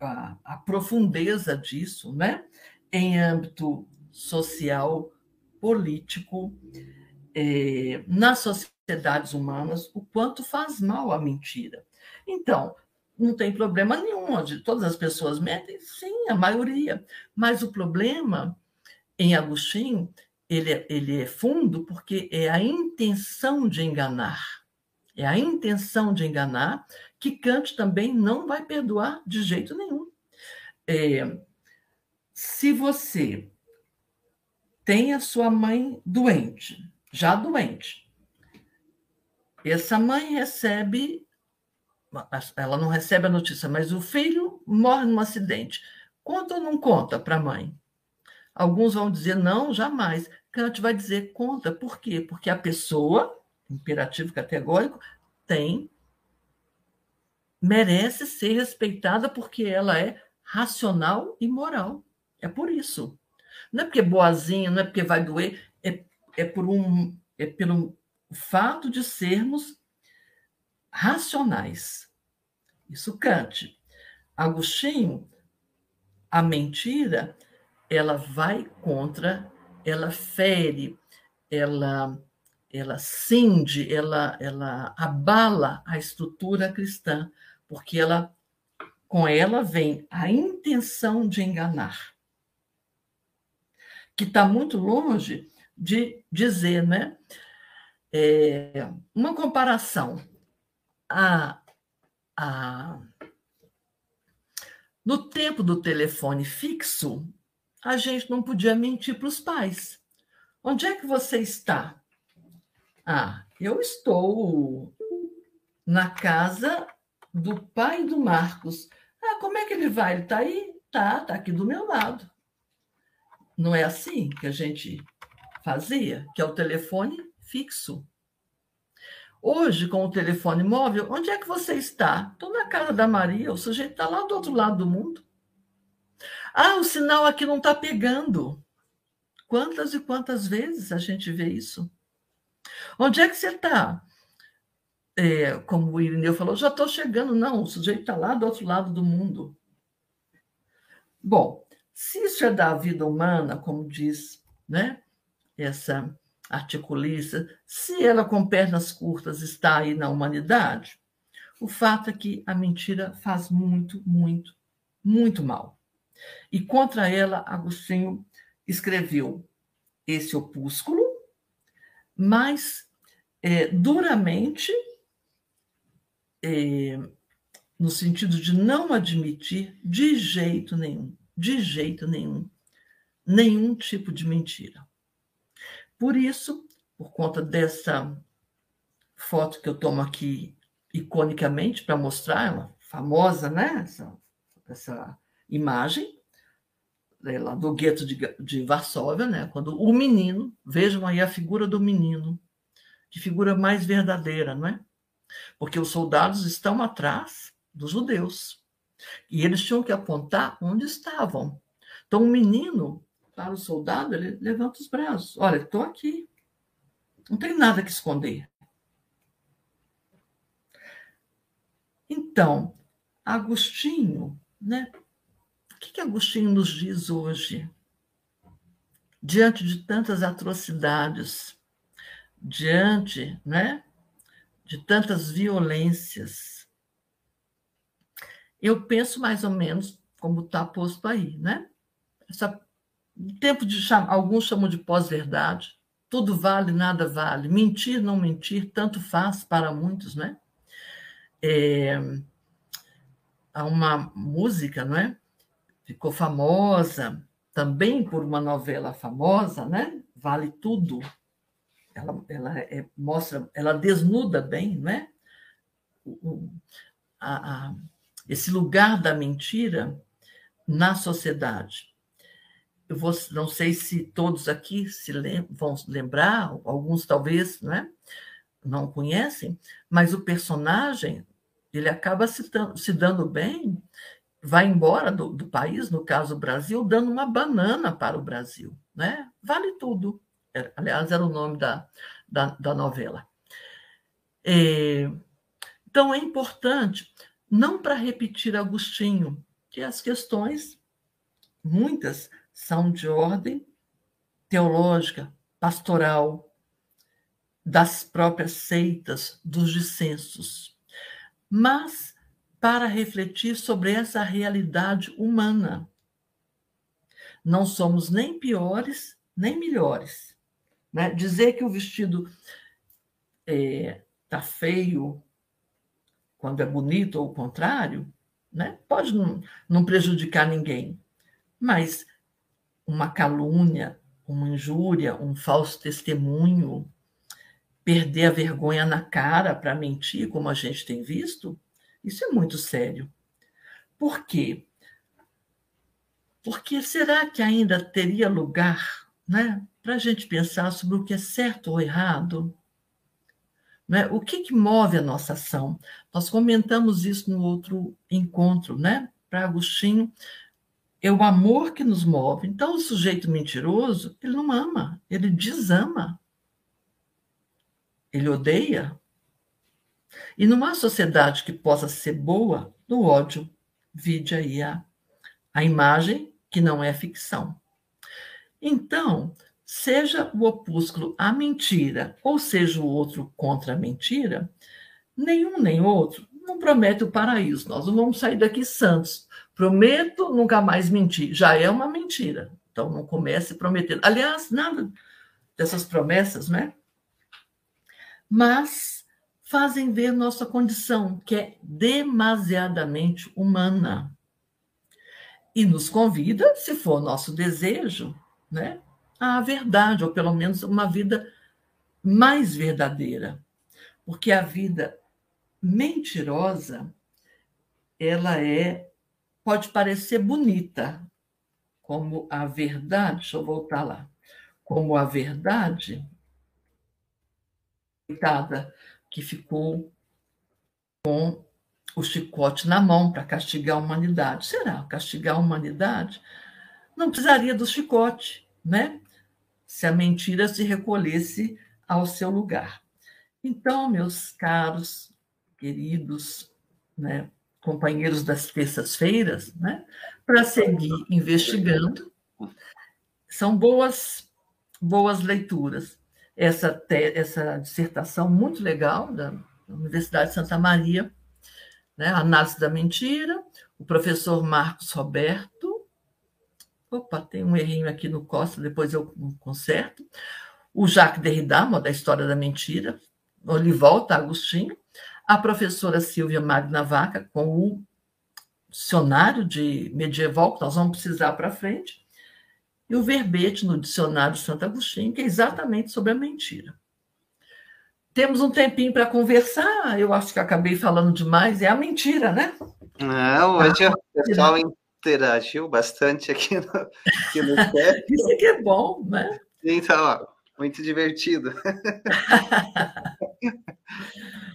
a, a profundeza disso, né? Em âmbito social, político, é, nas sociedades humanas, o quanto faz mal a mentira. Então, não tem problema nenhum, onde todas as pessoas mentem, sim, a maioria. Mas o problema em Agostinho, ele, é- ele é fundo porque é a intenção de enganar. É a intenção de enganar que Kant também não vai perdoar de jeito nenhum. É, se você tem a sua mãe doente, já doente. Essa mãe recebe, ela não recebe a notícia, mas o filho morre num acidente. Conta ou não conta para a mãe? Alguns vão dizer não, jamais. Kant vai dizer conta. Por quê? Porque a pessoa, imperativo categórico, tem merece ser respeitada porque ela é racional e moral. É por isso. Não é porque é boazinha, não é porque vai doer, é, é por um é pelo fato de sermos racionais. Isso Kant. Agostinho, a mentira, ela vai contra, ela fere, ela ela cinde, ela ela abala a estrutura cristã, porque ela com ela vem a intenção de enganar, que está muito longe de dizer, né? É, uma comparação a, a no tempo do telefone fixo, a gente não podia mentir para os pais. Onde é que você está? Ah, eu estou na casa do pai do Marcos. Ah, como é que ele vai? Ele está aí? Tá, tá aqui do meu lado. Não é assim que a gente fazia, que é o telefone fixo. Hoje, com o telefone móvel, onde é que você está? Estou na casa da Maria, o sujeito está lá do outro lado do mundo. Ah, o sinal aqui não está pegando. Quantas e quantas vezes a gente vê isso? Onde é que você está? É, como o Irineu falou, já estou chegando. Não, o sujeito está lá do outro lado do mundo. Bom, se isso é da vida humana, como diz né, essa articulista, se ela com pernas curtas está aí na humanidade, o fato é que a mentira faz muito, muito, muito mal. E contra ela, Agostinho escreveu esse opúsculo, mas é, duramente, é, no sentido de não admitir de jeito nenhum, de jeito nenhum, nenhum tipo de mentira. Por isso, por conta dessa foto que eu tomo aqui iconicamente para mostrar, ela famosa, né? Essa, essa imagem né, lá do gueto de, de Varsóvia, né? Quando o menino, vejam aí a figura do menino, que figura mais verdadeira, não é? Porque os soldados estão atrás dos judeus e eles tinham que apontar onde estavam. Então, o menino, para o soldado, ele levanta os braços: Olha, estou aqui. Não tem nada que esconder. Então, Agostinho, né? O que, que Agostinho nos diz hoje? Diante de tantas atrocidades, diante, né? De tantas violências, eu penso mais ou menos como está posto aí, né? Essa, tempo de alguns chamam de pós-verdade, tudo vale, nada vale, mentir, não mentir, tanto faz para muitos, né? É, há uma música, não é? Ficou famosa também por uma novela famosa, né? Vale tudo. Ela, ela é, mostra, ela desnuda bem, não é? O, a, a esse lugar da mentira na sociedade. Eu vou, não sei se todos aqui se lem vão lembrar, alguns talvez né, não conhecem, mas o personagem ele acaba se, se dando bem, vai embora do, do, país, no caso o Brasil, dando uma banana para o Brasil. Né? Vale tudo. É, aliás, era o nome da, da, da novela. É, então, é importante não para repetir Agostinho, que as questões, muitas, são de ordem teológica, pastoral, das próprias seitas, dos dissensos, mas para refletir sobre essa realidade humana. Não somos nem piores nem melhores. Né? Dizer que o vestido está é, tá feio, quando é bonito ou o contrário, né? pode não, não prejudicar ninguém. Mas uma calúnia, uma injúria, um falso testemunho, perder a vergonha na cara para mentir, como a gente tem visto, isso é muito sério. Por quê? Porque será que ainda teria lugar né, para a gente pensar sobre o que é certo ou errado? Né? O que, que move a nossa ação? Nós comentamos isso no outro encontro, né? Para Agostinho, é o amor que nos move. Então, o sujeito mentiroso, ele não ama, ele desama. Ele odeia. E não há sociedade que possa ser boa no ódio. Vide aí a, a imagem que não é ficção. Então, seja o opúsculo a mentira, ou seja o outro contra a mentira, nenhum nem outro não promete o paraíso. Nós não vamos sair daqui santos. Prometo nunca mais mentir. Já é uma mentira. Então não comece prometendo. Aliás, nada dessas promessas, né? Mas fazem ver nossa condição, que é demasiadamente humana. E nos convida, se for nosso desejo, né, à verdade, ou pelo menos uma vida mais verdadeira. Porque a vida mentirosa, ela é pode parecer bonita, como a verdade, deixa eu voltar lá, como a verdade, coitada, que ficou com o chicote na mão para castigar a humanidade. Será? Castigar a humanidade? Não precisaria do chicote, né? Se a mentira se recolhesse ao seu lugar. Então, meus caros queridos né, companheiros das terças-feiras, né, para seguir investigando. São boas, boas leituras. Essa, te, essa dissertação muito legal da Universidade de Santa Maria, né, Análise da Mentira, o professor Marcos Roberto. Opa, tem um errinho aqui no Costa, depois eu conserto. O Jacques Derrida, da História da Mentira. Ele volta, Agostinho a professora Silvia Magna Vaca, com o dicionário de medieval, que nós vamos precisar para frente, e o verbete no dicionário de Santo Agostinho, que é exatamente sobre a mentira. Temos um tempinho para conversar, eu acho que acabei falando demais, é a mentira, né? Não, hoje o pessoal interagiu bastante aqui no, aqui no. Isso aqui é bom, né? Então, ó, muito divertido.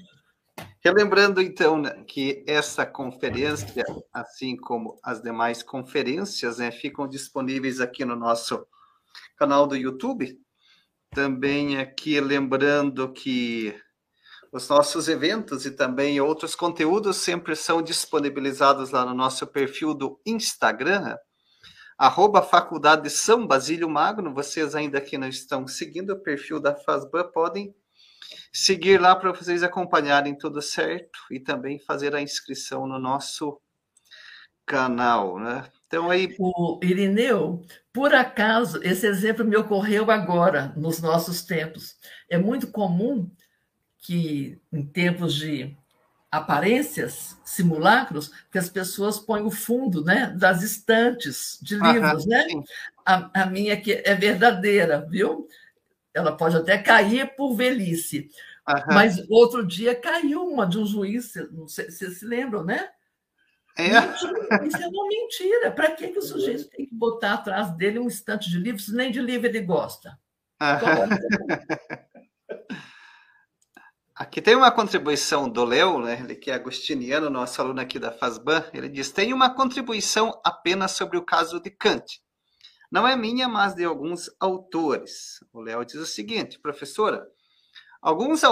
Relembrando, então, né, que essa conferência, assim como as demais conferências, né, ficam disponíveis aqui no nosso canal do YouTube. Também aqui lembrando que os nossos eventos e também outros conteúdos sempre são disponibilizados lá no nosso perfil do Instagram, arroba Faculdade São Basílio Magno. Vocês ainda que não estão seguindo o perfil da FASBAN podem seguir lá para vocês acompanharem tudo certo e também fazer a inscrição no nosso canal, né? Então aí o Irineu, por acaso, esse exemplo me ocorreu agora nos nossos tempos. É muito comum que em tempos de aparências, simulacros, que as pessoas põem o fundo, né, das estantes de livros, né? A, a minha aqui é verdadeira, viu? Ela pode até cair por velhice. Aham. Mas outro dia caiu uma de um juiz, vocês se lembram, né? É. Isso é uma mentira. Para que, que o sujeito tem que botar atrás dele um estante de livros, nem de livro ele gosta? Aqui tem uma contribuição do Leo, né? ele que é agostiniano, nosso aluno aqui da FASBAN. Ele diz: tem uma contribuição apenas sobre o caso de Kant. Não é minha, mas de alguns autores. O Léo diz o seguinte, professora, alguns